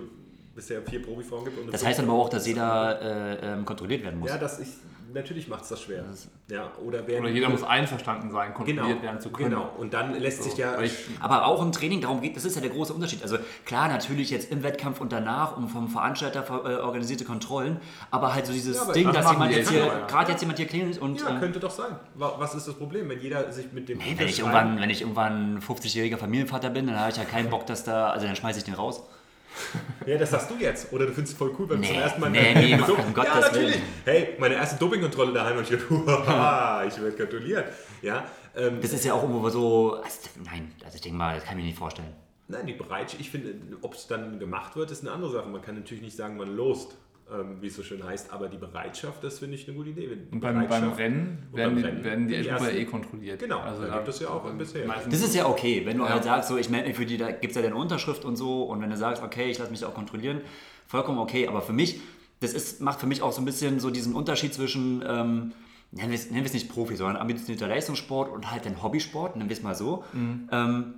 bisher vier Profifrauen gibt. Das heißt aber auch, dass jeder äh, ähm, kontrolliert werden muss. Ja, das ist, natürlich macht es das schwer. Ja, oder, werden, Oder jeder muss einverstanden sein, kontrolliert genau, werden zu können. genau. Und dann lässt sich ja... Ich, Aber auch im Training, darum geht, das ist ja der große Unterschied. Also klar, natürlich jetzt im Wettkampf und danach um vom Veranstalter äh, organisierte Kontrollen, aber halt so dieses Ja, Ding, das dass jemand jetzt hier, ja. gerade jetzt jemand hier klingelt und ja, äh, könnte doch sein. Wa- Was ist das Problem, wenn jeder sich mit dem... Hey, wenn ich irgendwann, wenn ich irgendwann 50-jähriger Familienvater bin, dann habe ich ja keinen Bock, dass da, also dann schmeiße ich den raus. Ja, das sagst du jetzt. Oder du findest es voll cool, wenn du Nee, zum ersten Mal... nee, nee, (laughs) so, um Gottes ja, natürlich. Willen. Hey, meine erste Dopingkontrolle daheim und ich (laughs) dachte, ich werde gratuliert. Ja, ähm, Das ist ja auch irgendwo so, also, nein, also ich denke mal, das kann ich mir nicht vorstellen. Nein, die Bereitschaft, ich finde, ob es dann gemacht wird, ist eine andere Sache. Man kann natürlich nicht sagen, man lost, wie es so schön heißt, aber die Bereitschaft, das finde ich eine gute Idee. Und beim, beim Rennen werden, beim die, Rennen werden die ersten. eh kontrolliert. Genau, da gibt es ja auch bisher. meistens- Das ist ja okay, wenn du Ja. halt sagst, so ich melde mich für die, da gibt es ja deine Unterschrift und so und wenn du sagst, okay, ich lasse mich auch kontrollieren, vollkommen okay, aber für mich, das ist, macht für mich auch so ein bisschen so diesen Unterschied zwischen, ähm, nennen wir es nicht Profi, sondern ambitionierter Leistungssport und halt den Hobbysport, nennen wir es mal so. Ähm,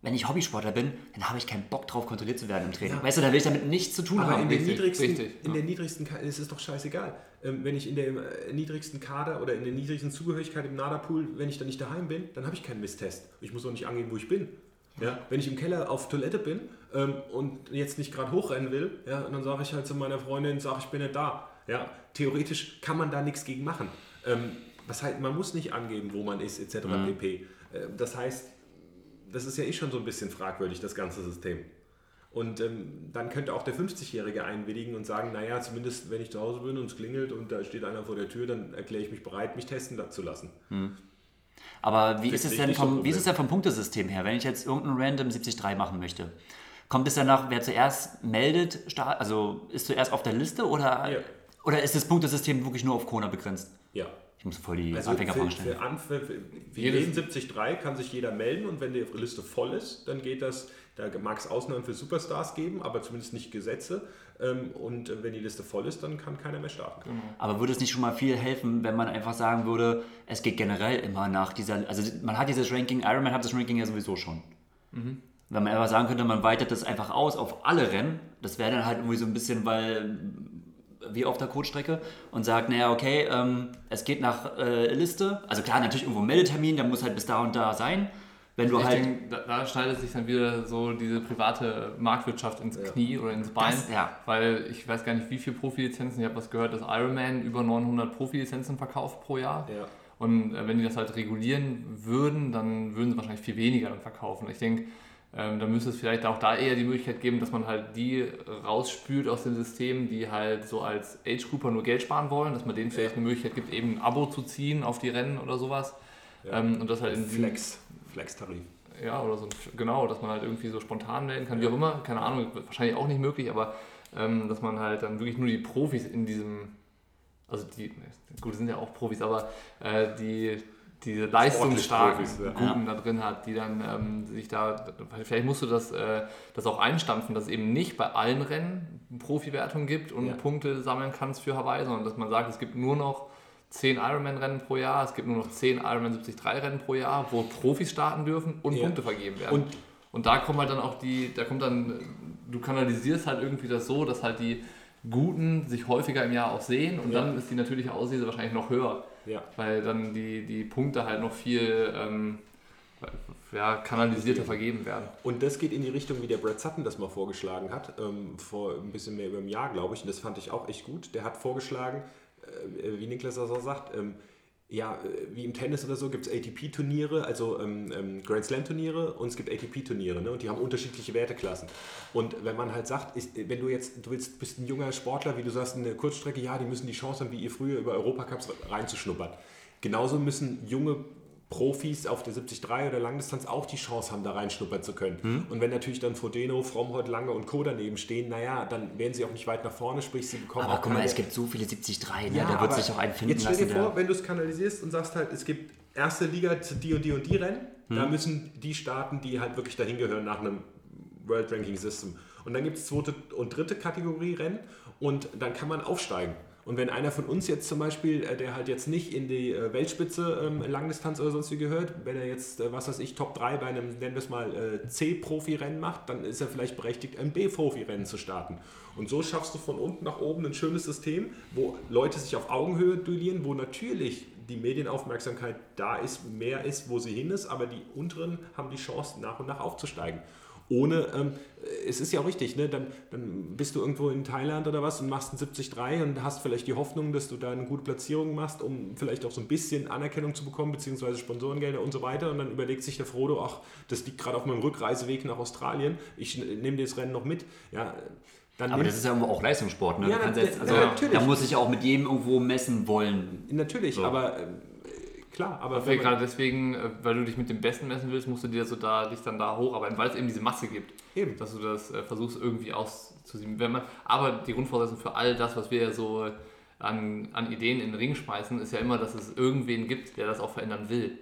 wenn ich Hobbysportler bin, dann habe ich keinen Bock drauf, kontrolliert zu werden im Training. Ja. Weißt du, da will ich damit nichts zu tun Aber haben. in der niedrigsten, richtig, in ja. der niedrigsten es ist doch scheißegal. Ähm, wenn ich in der äh, niedrigsten Kader oder in der niedrigsten Zugehörigkeit im NADA-Pool, wenn ich dann nicht daheim bin, dann habe ich keinen Misstest. Ich muss auch nicht angeben, wo ich bin. Ja? Wenn ich im Keller auf Toilette bin ähm, und jetzt nicht gerade hochrennen will, ja, dann sage ich halt zu meiner Freundin, sag ich bin nicht da. Ja? Theoretisch kann man da nichts gegen machen. Ähm, das heißt, man muss nicht angeben, wo man ist, etc. pp. Äh, das heißt, das ist ja eh schon so ein bisschen fragwürdig, das ganze System. Und ähm, dann könnte auch der 50-Jährige einwilligen und sagen, naja, zumindest wenn ich zu Hause bin und es klingelt und da steht einer vor der Tür, dann erkläre ich mich bereit, mich testen zu lassen. Aber wie ist es denn vom, wie ist es denn vom Punktesystem her, wenn ich jetzt irgendeinen random 73 machen möchte? Kommt es danach, wer zuerst meldet, also ist zuerst auf der Liste oder, Ja. oder ist das Punktesystem wirklich nur auf Kona begrenzt? Ja. Ich muss voll die Also Anfängerfragen für, stellen. für, Anf für, jeden 73 kann sich jeder melden und wenn die Liste voll ist, dann geht das, da mag es Ausnahmen für Superstars geben, aber zumindest nicht Gesetze. Ähm, Und äh, wenn die Liste voll ist, dann kann keiner mehr starten. Aber würde es nicht schon mal viel helfen, wenn man einfach sagen würde, es geht generell immer nach dieser, also man hat dieses Ranking, Ironman hat das Ranking ja sowieso schon. Mhm. Wenn man einfach sagen könnte, man weitet das einfach aus auf alle Rennen, das wäre dann halt irgendwie so ein bisschen, weil wie auf der Codestrecke und sagt, naja, okay, ähm, es geht nach äh, Liste. Also klar, natürlich irgendwo ein Meldetermin, der muss halt bis da und da sein. Wenn du ich halt. denke, da, da schneidet sich dann wieder so diese private Marktwirtschaft ins Knie oder ins Bein. Das- ja. Weil ich weiß gar nicht, wie viele Profilizenzen. Ich habe was gehört, dass Ironman über 900 Profilizenzen verkauft pro Jahr. Ja. Und äh, wenn die das halt regulieren würden, dann würden sie wahrscheinlich viel weniger dann verkaufen. Ich denke, ähm, da müsste es vielleicht auch da eher die Möglichkeit geben, dass man halt die rausspült aus dem System, die halt so als Age-Grouper nur Geld sparen wollen, dass man denen vielleicht eine Möglichkeit gibt, eben ein Abo zu ziehen auf die Rennen oder sowas. Ja. Ähm, und das halt in Flex. Flex-Tarif. ja, oder so, genau, dass man halt irgendwie so spontan melden kann, wie auch immer, keine Ahnung, wahrscheinlich auch nicht möglich, aber ähm, dass man halt dann wirklich nur die Profis in diesem, also die, gut, die sind ja auch Profis, aber äh, die, diese leistungsstarken ja. Guten da drin hat, die dann ähm, sich da, vielleicht musst du das, äh, das auch einstampfen, dass es eben nicht bei allen Rennen Profi-Wertung gibt und Ja. Punkte sammeln kannst für Hawaii, sondern dass man sagt, es gibt nur noch 10 Ironman-Rennen pro Jahr, es gibt nur noch 10 Ironman 73-Rennen pro Jahr, wo Profis starten dürfen und Ja. Punkte vergeben werden. Und Und da kommen halt dann auch die, da kommt dann, du kanalisierst halt irgendwie das so, dass halt die Guten sich häufiger im Jahr auch sehen und dann ist die natürliche Auslese wahrscheinlich noch höher, ja, weil dann die, die Punkte halt noch viel ähm, ja, kanalisierter vergeben werden. Und das geht in die Richtung, wie der Brad Sutton das mal vorgeschlagen hat, ähm, vor ein bisschen mehr über einem Jahr, glaube ich. Und das fand ich auch echt gut. Der hat vorgeschlagen, äh, wie Niklas das auch sagt, ähm, ja, äh, wie im Tennis oder so gibt es ATP-Turniere, also ähm, ähm, Grand Slam-Turniere und es gibt ATP-Turniere, ne? Und die haben unterschiedliche Werteklassen. Und wenn man halt sagt, ist, wenn du jetzt, du willst, bist ein junger Sportler, wie du sagst, eine Kurzstrecke, ja, die müssen die Chance haben, wie ihr früher über Europacups reinzuschnuppern. Genauso müssen junge Profis auf der 73 oder Langdistanz auch die Chance haben, da reinschnuppern zu können. Hm? Und wenn natürlich dann Frodeno, Frommholt, Lange und Co. daneben stehen, naja, dann werden sie auch nicht weit nach vorne, sprich sie bekommen Aber auch guck mal, es gibt so viele 73, ne? Ja, da wird sich auch einen finden Jetzt stell lassen. dir vor, wenn du es kanalisierst und sagst halt, es gibt erste Liga, die und die und die Rennen, da Hm. müssen die starten, die halt wirklich dahin gehören nach einem World Ranking System. Und dann gibt es zweite und dritte Kategorie Rennen und dann kann man aufsteigen. Und wenn einer von uns jetzt zum Beispiel, äh, der halt jetzt nicht in die äh, Weltspitze ähm, Langdistanz oder sonst wie gehört, wenn er jetzt, äh, was weiß ich, Top 3 bei einem, nennen wir es mal, C-Profi-Rennen macht, dann ist er vielleicht berechtigt, ein B-Profi-Rennen zu starten. Und so schaffst du von unten nach oben ein schönes System, wo Leute sich auf Augenhöhe duellieren, wo natürlich die Medienaufmerksamkeit da ist, mehr ist, wo sie hin ist, aber die unteren haben die Chance, nach und nach aufzusteigen. Ohne, ähm, es ist ja auch richtig, ne? dann, dann bist du irgendwo in Thailand oder was und machst ein 70-3 und hast vielleicht die Hoffnung, dass du da eine gute Platzierung machst, um vielleicht auch so ein bisschen Anerkennung zu bekommen, beziehungsweise Sponsorengelder und so weiter. Und dann überlegt sich der Frodo, ach, das liegt gerade auf meinem Rückreiseweg nach Australien, ich nehme das Rennen noch mit. Ja, dann Aber das ist ja auch Leistungssport, ne? Ja, na- jetzt, also, na- natürlich. Da muss ich auch mit jedem irgendwo messen wollen. Natürlich, So. aber äh, klar, aber man- gerade deswegen, äh, weil du dich mit dem Besten messen willst, musst du dir so da, dich dann da hocharbeiten, weil es eben diese Masse gibt, Eben. dass du das äh, versuchst irgendwie auszusieben. Wenn man, aber die Grundvoraussetzung für all das, was wir ja so an, an Ideen in den Ring schmeißen, ist ja immer, dass es irgendwen gibt, der das auch verändern will.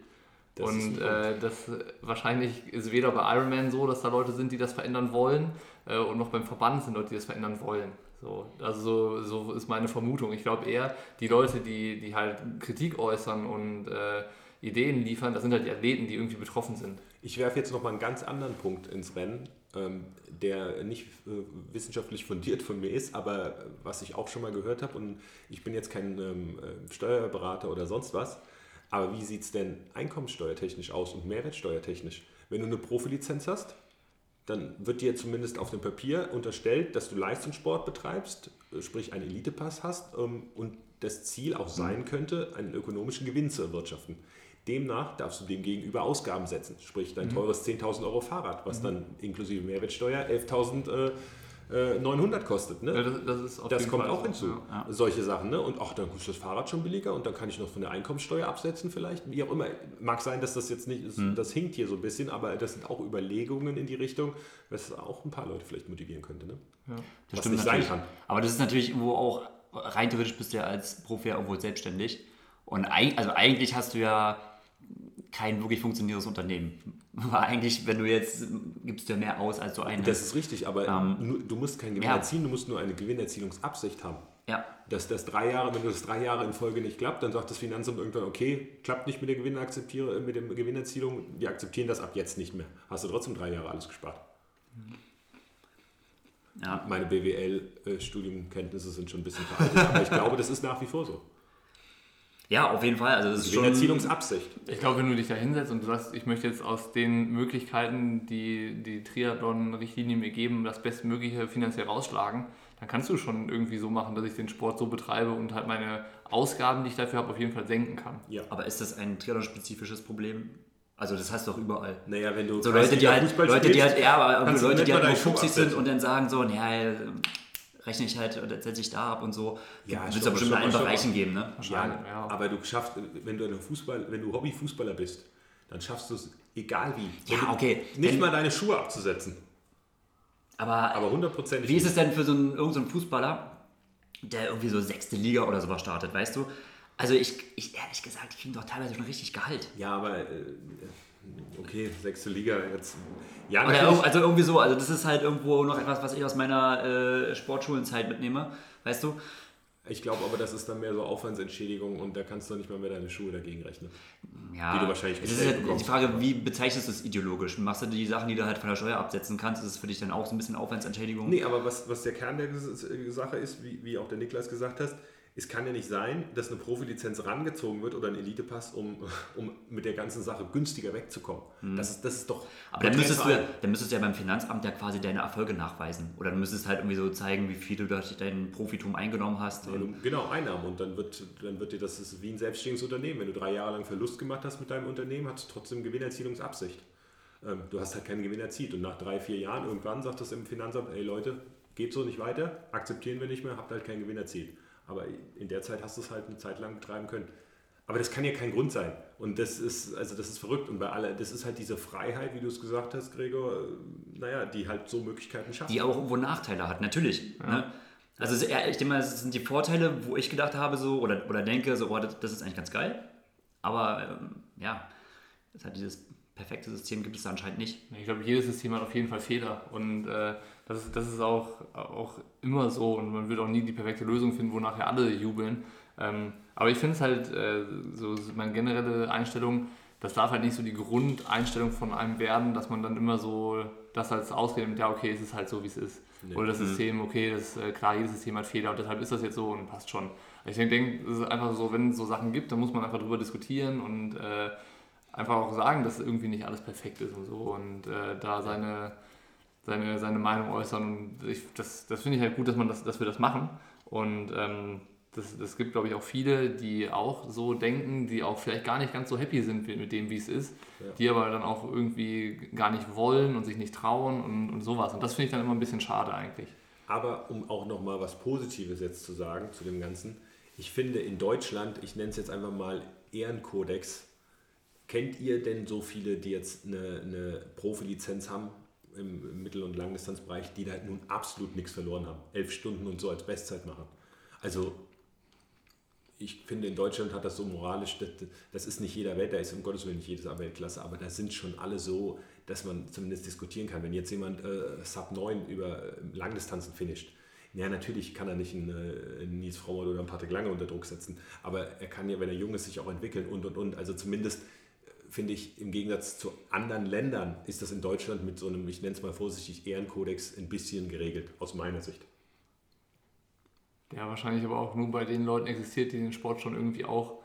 Das und äh, das äh, wahrscheinlich ist weder bei Ironman so, dass da Leute sind, die das verändern wollen, äh, und noch beim Verband sind Leute, die das verändern wollen. So, also so, so ist meine Vermutung. Ich glaube eher, die Leute, die, die halt Kritik äußern und äh, Ideen liefern, das sind halt die Athleten, die irgendwie betroffen sind. Ich werfe jetzt noch mal einen ganz anderen Punkt ins Rennen, ähm, der nicht äh, wissenschaftlich fundiert von mir ist, aber äh, was ich auch schon mal gehört habe und ich bin jetzt kein ähm, äh, Steuerberater oder sonst was, aber wie sieht es denn einkommenssteuertechnisch aus und mehrwertsteuertechnisch? Wenn du eine Profilizenz hast, dann wird dir zumindest auf dem Papier unterstellt, dass du Leistungssport betreibst, äh, sprich einen Elitepass hast ähm, und das Ziel auch sein könnte, einen ökonomischen Gewinn zu erwirtschaften. Demnach darfst du dem gegenüber Ausgaben setzen, sprich dein teures 10.000 Euro Fahrrad, was dann inklusive Mehrwertsteuer 11.900 äh, 900 kostet. Ne? Ja, das, das Das kommt Fall auch hinzu. Ja. Solche Sachen, ne? Und ach, dann ist das Fahrrad schon billiger und dann kann ich noch von der Einkommenssteuer absetzen vielleicht. Wie auch immer. Mag sein, dass das jetzt nicht ist, Hm. das hinkt hier so ein bisschen, aber das sind auch Überlegungen in die Richtung, was auch ein paar Leute vielleicht motivieren könnte, ne? Ja. Das Was stimmt nicht sein kann. Aber das ist natürlich irgendwo auch, rein theoretisch bist du ja als Profi ja irgendwo selbstständig. Und also eigentlich hast du ja kein wirklich funktionierendes Unternehmen. (laughs) Weil eigentlich, wenn du jetzt, gibst du ja mehr aus, als du ein Das ist richtig, aber Ähm, du musst keinen Gewinn ja. erzielen, du musst nur eine Gewinnerzielungsabsicht haben. Ja, Dass das drei Jahre, wenn das drei Jahre in Folge nicht klappt, dann sagt das Finanzamt irgendwann, okay, klappt nicht mit der Gewinnerakzeptiere, mit der Gewinnerzielung, wir akzeptieren das ab jetzt nicht mehr. Hast du trotzdem drei Jahre alles gespart. Ja. Meine BWL-Studiumkenntnisse sind schon ein bisschen veraltet, aber ich glaube, das ist nach wie vor so. Ja, auf jeden Fall. Also das ist schon, Gewinnerzielungsabsicht. Ich glaube, wenn du dich da hinsetzt und du sagst, ich möchte jetzt aus den Möglichkeiten, die die Triathlon-Richtlinien mir geben, das Bestmögliche finanziell rausschlagen, dann kannst du schon irgendwie so machen, dass ich den Sport so betreibe und halt meine Ausgaben, die ich dafür habe, auf jeden Fall senken kann. Ja. aber ist das ein Triathlon-spezifisches Problem? Also das hast du doch überall. Naja, wenn du So Leute, die halt, Leute, die halt, ja, aber Leute, die halt nur 50 sind und dann sagen so, naja, rechne ich halt oder setze ich da ab und so. Ja, Wird es ja bestimmt in. Bereichen geben, ne? Ja, Ja. aber du schaffst, wenn du, ein Fußball, wenn du Hobbyfußballer bist, dann schaffst du es egal wie. Ja, okay. Nicht Wenn- mal deine Schuhe abzusetzen. Aber, Aber hundertprozentig. wie ist es denn für so einen, irgendeinen so Fußballer, der irgendwie so sechste Liga oder sowas startet, weißt du? Also ich, ich ehrlich gesagt, die kriegen doch teilweise schon richtig Gehalt. Ja, aber äh, okay, sechste Liga jetzt. Ja, natürlich. also irgendwie so, also das ist halt irgendwo noch etwas, was ich aus meiner äh, Sportschulenzeit mitnehme, weißt du? Ich glaube aber, das ist dann mehr so Aufwandsentschädigung und da kannst du nicht mal mehr deine Schuhe dagegen rechnen. Ja, Die du wahrscheinlich es ist halt die bekommst. Frage, wie bezeichnest du es ideologisch? Machst du die Sachen, die du halt von der Steuer absetzen kannst, ist es für dich dann auch so ein bisschen Aufwandsentschädigung? Nee, aber was, was der Kern der Sache ist, wie, wie auch der Niklas gesagt hat, es kann ja nicht sein, dass eine Profilizenz rangezogen wird oder ein Elitepass, um, um mit der ganzen Sache günstiger wegzukommen. Das, ist, das ist doch. Mhm. Aber dann müsstest, du, dann müsstest du ja beim Finanzamt ja quasi deine Erfolge nachweisen. Oder du müsstest halt irgendwie so zeigen, wie viel du durch dein Profitum eingenommen hast. Du- Genau, Einnahmen. Und dann wird, dann wird dir das ist wie ein selbstständiges Unternehmen. Wenn du drei Jahre lang Verlust gemacht hast mit deinem Unternehmen, hast du trotzdem Gewinnerzielungsabsicht. Ähm, du hast halt keinen Gewinn erzielt. Und nach drei, vier Jahren, irgendwann sagt das im Finanzamt, ey Leute, geht so nicht weiter, akzeptieren wir nicht mehr, habt halt keinen Gewinn erzielt. Aber in der Zeit hast du es halt eine Zeit lang betreiben können. Aber das kann ja kein Grund sein. Und das ist, also das ist verrückt. Und bei aller, das ist halt diese Freiheit, wie du es gesagt hast, Gregor, äh, naja, die halt so Möglichkeiten schafft. die auch irgendwo Nachteile hat, natürlich. Ne? Also ich denke mal, es sind die Vorteile, wo ich gedacht habe so oder, oder denke, so, oh, das, das ist eigentlich ganz geil. Aber ähm, ja, das hat dieses perfekte System gibt es da anscheinend nicht. Ich glaube, jedes System hat auf jeden Fall Fehler und äh, das, ist, das ist auch, auch immer so und man wird auch nie die perfekte Lösung finden, wo nachher alle jubeln. Ähm, aber ich finde es halt, äh, so meine generelle Einstellung, das darf halt nicht so die Grundeinstellung von einem werden, dass man dann immer so das als Ausrede nimmt, ja okay, es ist halt so, wie es ist. Oder das System, okay, das, äh, klar, jedes System hat Fehler und deshalb ist das jetzt so und passt schon. Ich denke, es ist einfach so, wenn es so Sachen gibt, dann muss man einfach drüber diskutieren und äh, einfach auch sagen, dass irgendwie nicht alles perfekt ist und so und äh, da seine, seine, seine Meinung äußern. Und ich, das, das finde ich halt gut, dass, man das, dass wir das machen. Und ähm, das, das gibt, glaube ich, auch viele, die auch so denken, die auch vielleicht gar nicht ganz so happy sind mit dem, wie es ist, Ja. die aber dann auch irgendwie gar nicht wollen und sich nicht trauen und, und sowas. Und das finde ich dann immer ein bisschen schade eigentlich. Aber um auch noch mal was Positives jetzt zu sagen zu dem Ganzen. Ich finde in Deutschland, ich nenne es jetzt einfach mal Ehrenkodex, kennt ihr denn so viele, die jetzt eine, eine Profilizenz haben im, Mittel- und Langdistanzbereich, die da nun absolut nichts verloren haben? Elf Stunden und so als Bestzeit machen. Also ich finde, in Deutschland hat das so moralisch, das, das ist nicht jeder Welt, da ist um Gottes Willen nicht jedes Weltklasse, aber da sind schon alle so, dass man zumindest diskutieren kann. Wenn jetzt jemand äh, Sub 9 über äh, Langdistanzen finisht, ja, natürlich kann er nicht einen, äh, einen Nils Frommer oder einen Patrick Lange unter Druck setzen, aber er kann ja, wenn er jung ist, sich auch entwickeln und und und. Also zumindest finde ich, im Gegensatz zu anderen Ländern ist das in Deutschland mit so einem, ich nenne es mal vorsichtig, Ehrenkodex ein bisschen geregelt, aus meiner Sicht. Der wahrscheinlich aber auch nur bei den Leuten existiert, die den Sport schon irgendwie auch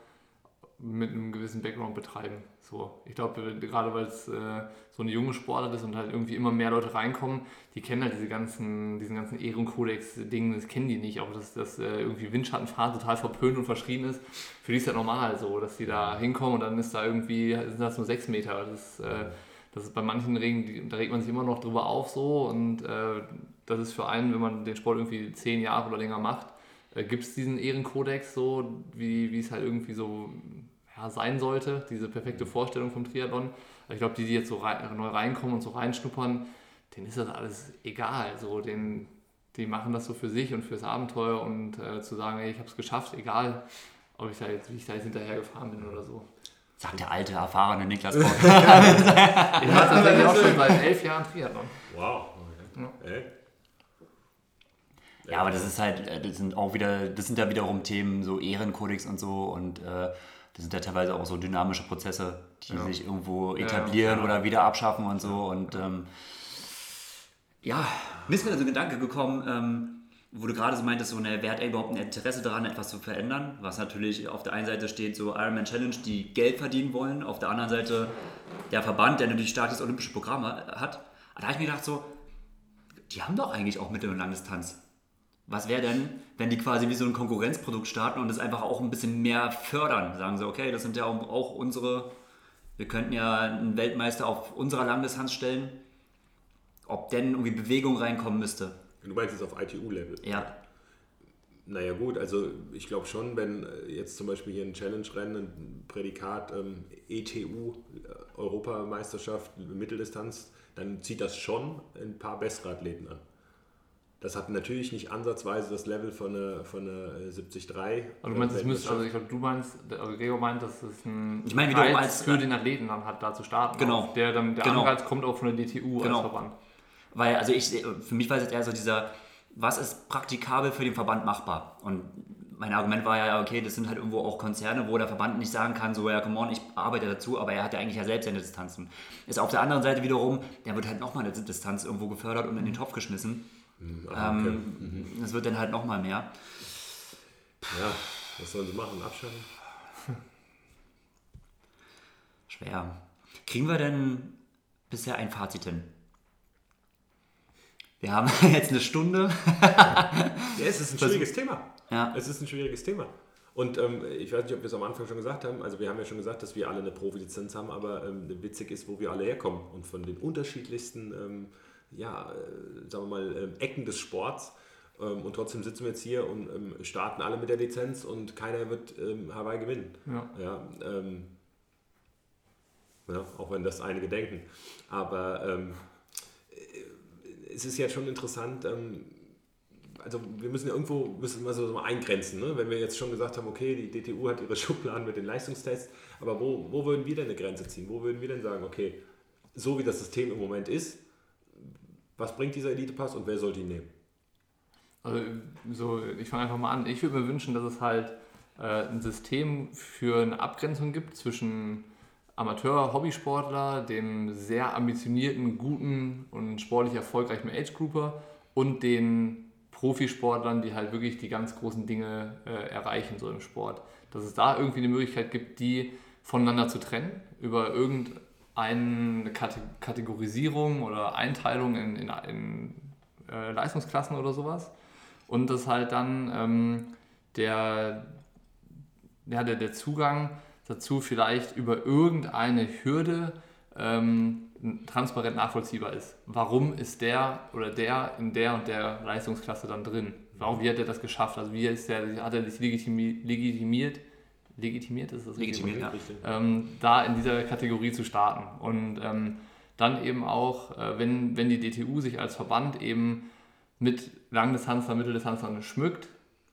mit einem gewissen Background betreiben. So, ich glaube, gerade weil es äh, so eine junge Sportart ist und halt irgendwie immer mehr Leute reinkommen, die kennen halt diese ganzen, diesen ganzen Ehrenkodex-Dingen, das kennen die nicht. Auch dass, dass äh, irgendwie Windschattenfahren total verpönt und verschrien ist. Für die ist ja normal so, dass die da hinkommen und dann ist da irgendwie, sind das nur sechs Meter. Das, äh, das ist bei manchen Regen, da regt man sich immer noch drüber auf so und äh, das ist für einen, wenn man den Sport irgendwie zehn Jahre oder länger macht, äh, gibt es diesen Ehrenkodex so, wie es halt irgendwie so ja, sein sollte, diese perfekte Vorstellung vom Triathlon. Ich glaube, die, die jetzt so rein, neu reinkommen und so reinschnuppern, denen ist das alles egal. So, den, die machen das so für sich und fürs Abenteuer und äh, zu sagen, ey, ich habe es geschafft, egal, ob ich da jetzt, wie ich da jetzt hinterher gefahren bin oder so. Sagt der alte, erfahrene Niklas (laughs) Bock. Ich mache tatsächlich auch schon seit elf Jahren Triathlon. Wow. Okay. Äh? Ja, aber das ist halt, äh, das sind auch wieder, das sind ja wiederum Themen, so Ehrenkodex und so und äh, das sind ja teilweise auch so dynamische Prozesse, die Ja. sich irgendwo etablieren ja. oder wieder abschaffen und so und ähm, Ja, mir ist mir so ein Gedanke gekommen, ähm, wo du gerade so meintest, so, ne, wer hat überhaupt ein Interesse daran, etwas zu verändern? Was natürlich auf der einen Seite steht so Ironman Challenge, die Geld verdienen wollen, auf der anderen Seite der Verband, der natürlich starkes olympisches Programm hat. Da habe ich mir gedacht so, die haben doch eigentlich auch Mittel- und Langdistanz. Was wäre denn, wenn die quasi wie so ein Konkurrenzprodukt starten und es einfach auch ein bisschen mehr fördern? Sagen sie, okay, das sind ja auch unsere, wir könnten ja einen Weltmeister auf unserer Langdistanz stellen. Ob denn irgendwie Bewegung reinkommen müsste. Du meinst jetzt auf ITU-Level? Ja. Naja gut, also ich glaube schon, wenn jetzt zum Beispiel hier ein Challenge-Rennen, ein Prädikat ähm, ETU, Europameisterschaft, Mitteldistanz, dann zieht das schon ein paar bessere Athleten an. Das hat natürlich nicht ansatzweise das Level von einer, von einer 73. Also du meinst, es müsste, also ich glaube, du meinst, also Gregor meint, dass es ein ich meine, wiederum als für den Athleten dann hat, da zu starten. Genau. Auch. Der, dann, der genau. Anreiz kommt auch von der DTU genau. als Verband. Weil, also ich, für mich war es jetzt eher so dieser, was ist praktikabel für den Verband machbar? Und mein Argument war ja, okay, das sind halt irgendwo auch Konzerne, wo der Verband nicht sagen kann, so, ja, come on, ich arbeite dazu, aber er hat ja eigentlich ja selbst seine Distanzen. Ist auf der anderen Seite wiederum, der wird halt nochmal eine Distanz irgendwo gefördert und in den Topf geschmissen. Mhm, okay. ähm, mhm. Das wird dann halt nochmal mehr. Ja, was sollen sie machen? Abschaffen? Schwer. Kriegen wir denn bisher ein Fazit hin? Wir haben (laughs) jetzt eine Stunde. ja, es ist ein schwieriges Thema. Ja. Es ist ein schwieriges Thema. Und ähm, ich weiß nicht, ob wir es am Anfang schon gesagt haben. Also wir haben ja schon gesagt, dass wir alle eine Profilizenz haben, aber ähm, witzig ist, wo wir alle herkommen und von den unterschiedlichsten, ähm, ja, äh, sagen wir mal, ähm, Ecken des Sports. Ähm, und trotzdem sitzen wir jetzt hier und ähm, starten alle mit der Lizenz und keiner wird Hawaii gewinnen. Ja. Ja, ja, auch wenn das einige denken. Aber es ist ja schon interessant, also wir müssen ja irgendwo müssen wir so eingrenzen, ne? wenn wir jetzt schon gesagt haben, okay, die DTU hat ihre (laughs) Schubladen mit den Leistungstests, aber wo, wo würden wir denn eine Grenze ziehen? Wo würden wir denn sagen, okay, so wie das System im Moment ist, was bringt dieser Elite-Pass und wer soll ihn nehmen? Also so, ich fange einfach mal an. Ich würde mir wünschen, dass es halt äh, ein System für eine Abgrenzung gibt zwischen Amateur-Hobbysportler, dem sehr ambitionierten, guten und sportlich erfolgreichen Age-Grouper und den Profisportlern, die halt wirklich die ganz großen Dinge äh, erreichen, so im Sport. Dass es da irgendwie eine Möglichkeit gibt, die voneinander zu trennen, über irgendeine Kategorisierung oder Einteilung in, in, in äh, Leistungsklassen oder sowas. Und dass halt dann ähm, der, ja, der, der Zugang dazu vielleicht über irgendeine Hürde ähm, transparent nachvollziehbar ist. Warum ist der oder der in der und der Leistungsklasse dann drin? Warum, wie hat er das geschafft? Also wie ist der, hat er sich legitimiert, legitimiert, ist das legitimiert, ja. ähm, da in dieser Kategorie zu starten. Und ähm, dann eben auch, äh, wenn, wenn die DTU sich als Verband eben mit Langdistanzler, Mitteldistanzlern schmückt,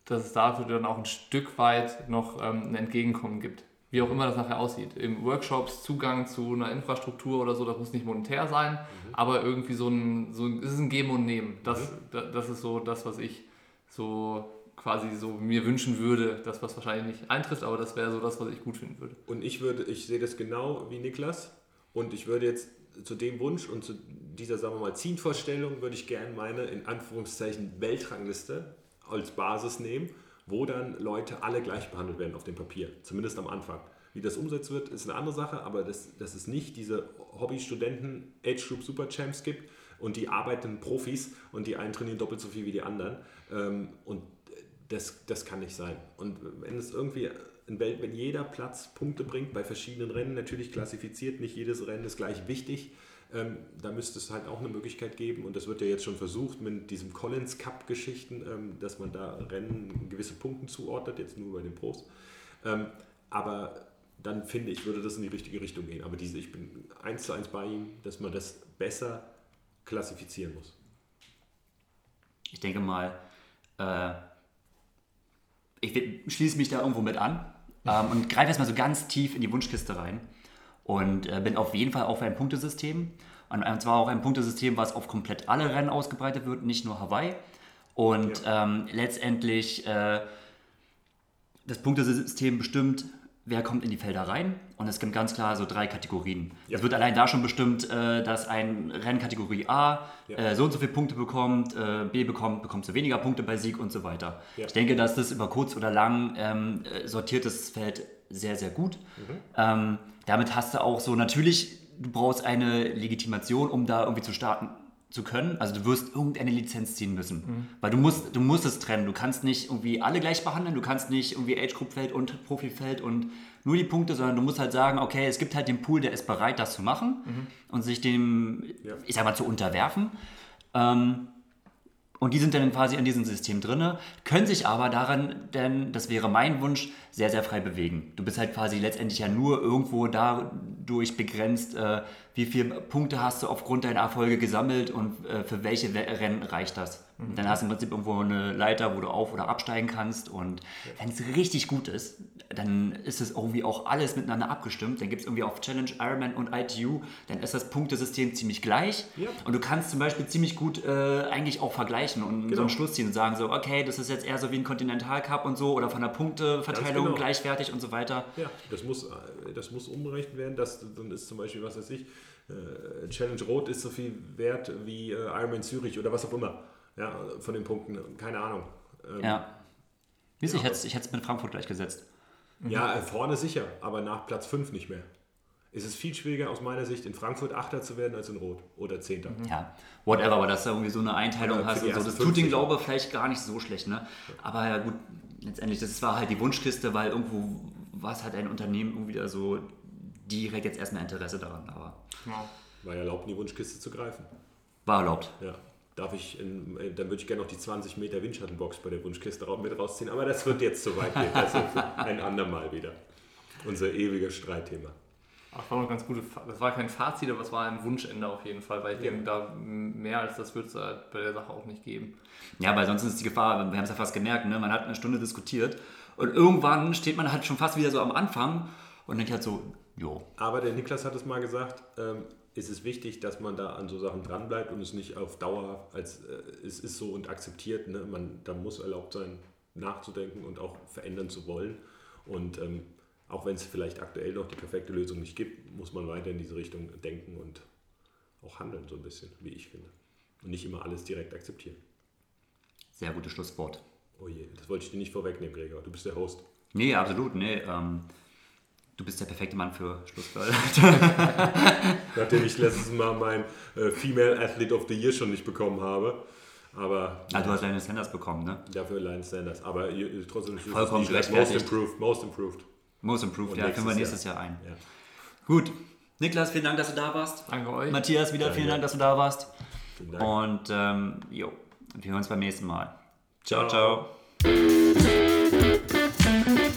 dass es dafür dann auch ein Stück weit noch ähm, ein Entgegenkommen gibt wie auch immer das nachher aussieht. Im Workshops Zugang zu einer Infrastruktur oder so, das muss nicht monetär sein, mhm. aber irgendwie so ein, so ein, es ist ein Geben und Nehmen. Das, mhm. das ist so das, was ich so quasi so mir wünschen würde, das was wahrscheinlich nicht eintrifft, aber das wäre so das, was ich gut finden würde. Und ich würde, ich sehe das genau wie Niklas und ich würde jetzt zu dem Wunsch und zu dieser, sagen wir mal, Zielvorstellung würde ich gerne meine, in Anführungszeichen, Weltrangliste als Basis nehmen wo dann Leute alle gleich behandelt werden auf dem Papier, zumindest am Anfang. Wie das umsetzt wird, ist eine andere Sache, aber dass, dass es nicht diese Hobby-Studenten Age Group Super Champs gibt und die arbeiten Profis und die einen trainieren doppelt so viel wie die anderen. Ähm, und das, das kann nicht sein. Und wenn es irgendwie wenn jeder Platz Punkte bringt bei verschiedenen Rennen, natürlich klassifiziert, nicht jedes Rennen ist gleich wichtig, ähm, da müsste es halt auch eine Möglichkeit geben und das wird ja jetzt schon versucht mit diesem Collins Cup Geschichten, ähm, dass man da Rennen gewisse Punkte zuordnet, jetzt nur bei den Pros. Ähm, aber dann finde ich, würde das in die richtige Richtung gehen. Aber diese, ich bin eins zu eins bei ihm, dass man das besser klassifizieren muss. Ich denke mal, äh, ich schließe mich da irgendwo mit an ähm, und greife erstmal so ganz tief in die Wunschkiste rein. Und äh, bin auf jeden Fall auch für ein Punktesystem. Und, und zwar auch ein Punktesystem, was auf komplett alle Rennen ausgebreitet wird, nicht nur Hawaii. Und ja. ähm, letztendlich äh, das Punktesystem bestimmt, wer kommt in die Felder rein und es gibt ganz klar so drei Kategorien. Ja. Es wird allein da schon bestimmt, äh, dass ein Rennkategorie A Ja. äh, so und so viele Punkte bekommt, äh, B bekommt, bekommst du weniger Punkte bei Sieg und so weiter. Ja. Ich denke, dass das über kurz oder lang ähm, äh, sortiert das Feld sehr, sehr gut. Mhm. Ähm, damit hast du auch so, natürlich, du brauchst eine Legitimation, um da irgendwie zu starten zu können. Also du wirst irgendeine Lizenz ziehen müssen. Weil du musst, du musst es trennen. Du kannst nicht irgendwie alle gleich behandeln, du kannst nicht irgendwie Age-Group-Feld und Profifeld und nur die Punkte, sondern du musst halt sagen, okay, es gibt halt den Pool, der ist bereit, das zu machen und sich dem, Ja. ich sag mal, zu unterwerfen. Ähm, und die sind dann quasi in diesem System drin, können sich aber daran, denn das wäre mein Wunsch, sehr, sehr frei bewegen. Du bist halt quasi letztendlich ja nur irgendwo dadurch begrenzt, äh, wie viele Punkte hast du aufgrund deiner Erfolge gesammelt und äh, für welche We- Rennen reicht das. Und Dann hast du im Prinzip irgendwo eine Leiter, wo du auf- oder absteigen kannst. Und wenn es richtig gut ist, dann ist es irgendwie auch alles miteinander abgestimmt. Dann gibt es irgendwie auf Challenge, Ironman und ITU, dann ist das Punktesystem ziemlich gleich. Ja. Und du kannst zum Beispiel ziemlich gut äh, eigentlich auch vergleichen und so Genau. einen Schluss ziehen und sagen so, okay, das ist jetzt eher so wie ein Continental Cup und so oder von der Punkteverteilung genau. gleichwertig und so weiter. Ja, das muss, äh, das muss umgerechnet werden. Das, dann ist zum Beispiel, was weiß ich, Challenge Rot ist so viel wert wie äh, Ironman Zürich oder was auch immer. Ja, von den Punkten, keine Ahnung. Ähm, Ja. Wisst Ja, ich hätte es mit Frankfurt gleichgesetzt. Ja, äh, vorne sicher, aber nach Platz 5 nicht mehr. Es ist viel schwieriger aus meiner Sicht, in Frankfurt Achter zu werden als in Rot oder Zehnter. Ja, whatever, aber dass du irgendwie so eine Einteilung für hast und so. Das tut den 50. Glaube vielleicht gar nicht so schlecht, ne? Aber ja gut, letztendlich, das war halt die Wunschkiste, weil irgendwo war es halt ein Unternehmen irgendwie da so direkt jetzt erstmal Interesse daran, aber Genau. War ja erlaubt, in die Wunschkiste zu greifen. war erlaubt. Ja. Darf ich, in, äh, dann würde ich gerne noch die 20 Meter Windschattenbox bei der Wunschkiste mit rausziehen, aber das wird jetzt zu weit gehen. Das ist (laughs) ein andermal wieder. Unser ewiges Streitthema. Ach, das war noch ganz gute, das war kein Fazit, aber es war ein Wunschende auf jeden Fall, weil ich Ja. denke, da mehr als das wird es bei der Sache auch nicht geben. Ja, weil sonst ist die Gefahr, wir haben es ja fast gemerkt, ne? man hat eine Stunde diskutiert und irgendwann steht man halt schon fast wieder so am Anfang und denkt halt so, jo, Aber der Niklas hat es mal gesagt, ähm, es ist wichtig, dass man da an so Sachen dranbleibt und es nicht auf Dauer als äh, es ist so und akzeptiert. Ne? Man, da muss erlaubt sein, nachzudenken und auch verändern zu wollen. Und ähm, auch wenn es vielleicht aktuell noch die perfekte Lösung nicht gibt, muss man weiter in diese Richtung denken und auch handeln, so ein bisschen, wie ich finde. Und nicht immer alles direkt akzeptieren. sehr gutes Schlusswort. Oh je, das wollte ich dir nicht vorwegnehmen, Gregor. Du bist der Host. Nee, absolut, nee. Ähm, du bist der perfekte Mann für Schlusswort. (laughs) Nachdem ich letztes Mal mein äh, Female Athlete of the Year schon nicht bekommen habe. Aber ah, du hast deine Sanders bekommen, ne? Dafür Lion Sanders. Aber ihr- trotzdem ist es Vollkommen nicht schlecht. gerechtfertigt. Most improved, most improved. Most Improved, Und ja, führen wir nächstes nächstes Jahr, ein. Ja. Gut. Niklas, vielen Dank, dass du da warst. Danke euch. Matthias, wieder vielen Danke. Dank, dass du da warst. Vielen Dank. Und ähm, jo, wir hören uns beim nächsten Mal. Ciao, Ciao. ciao.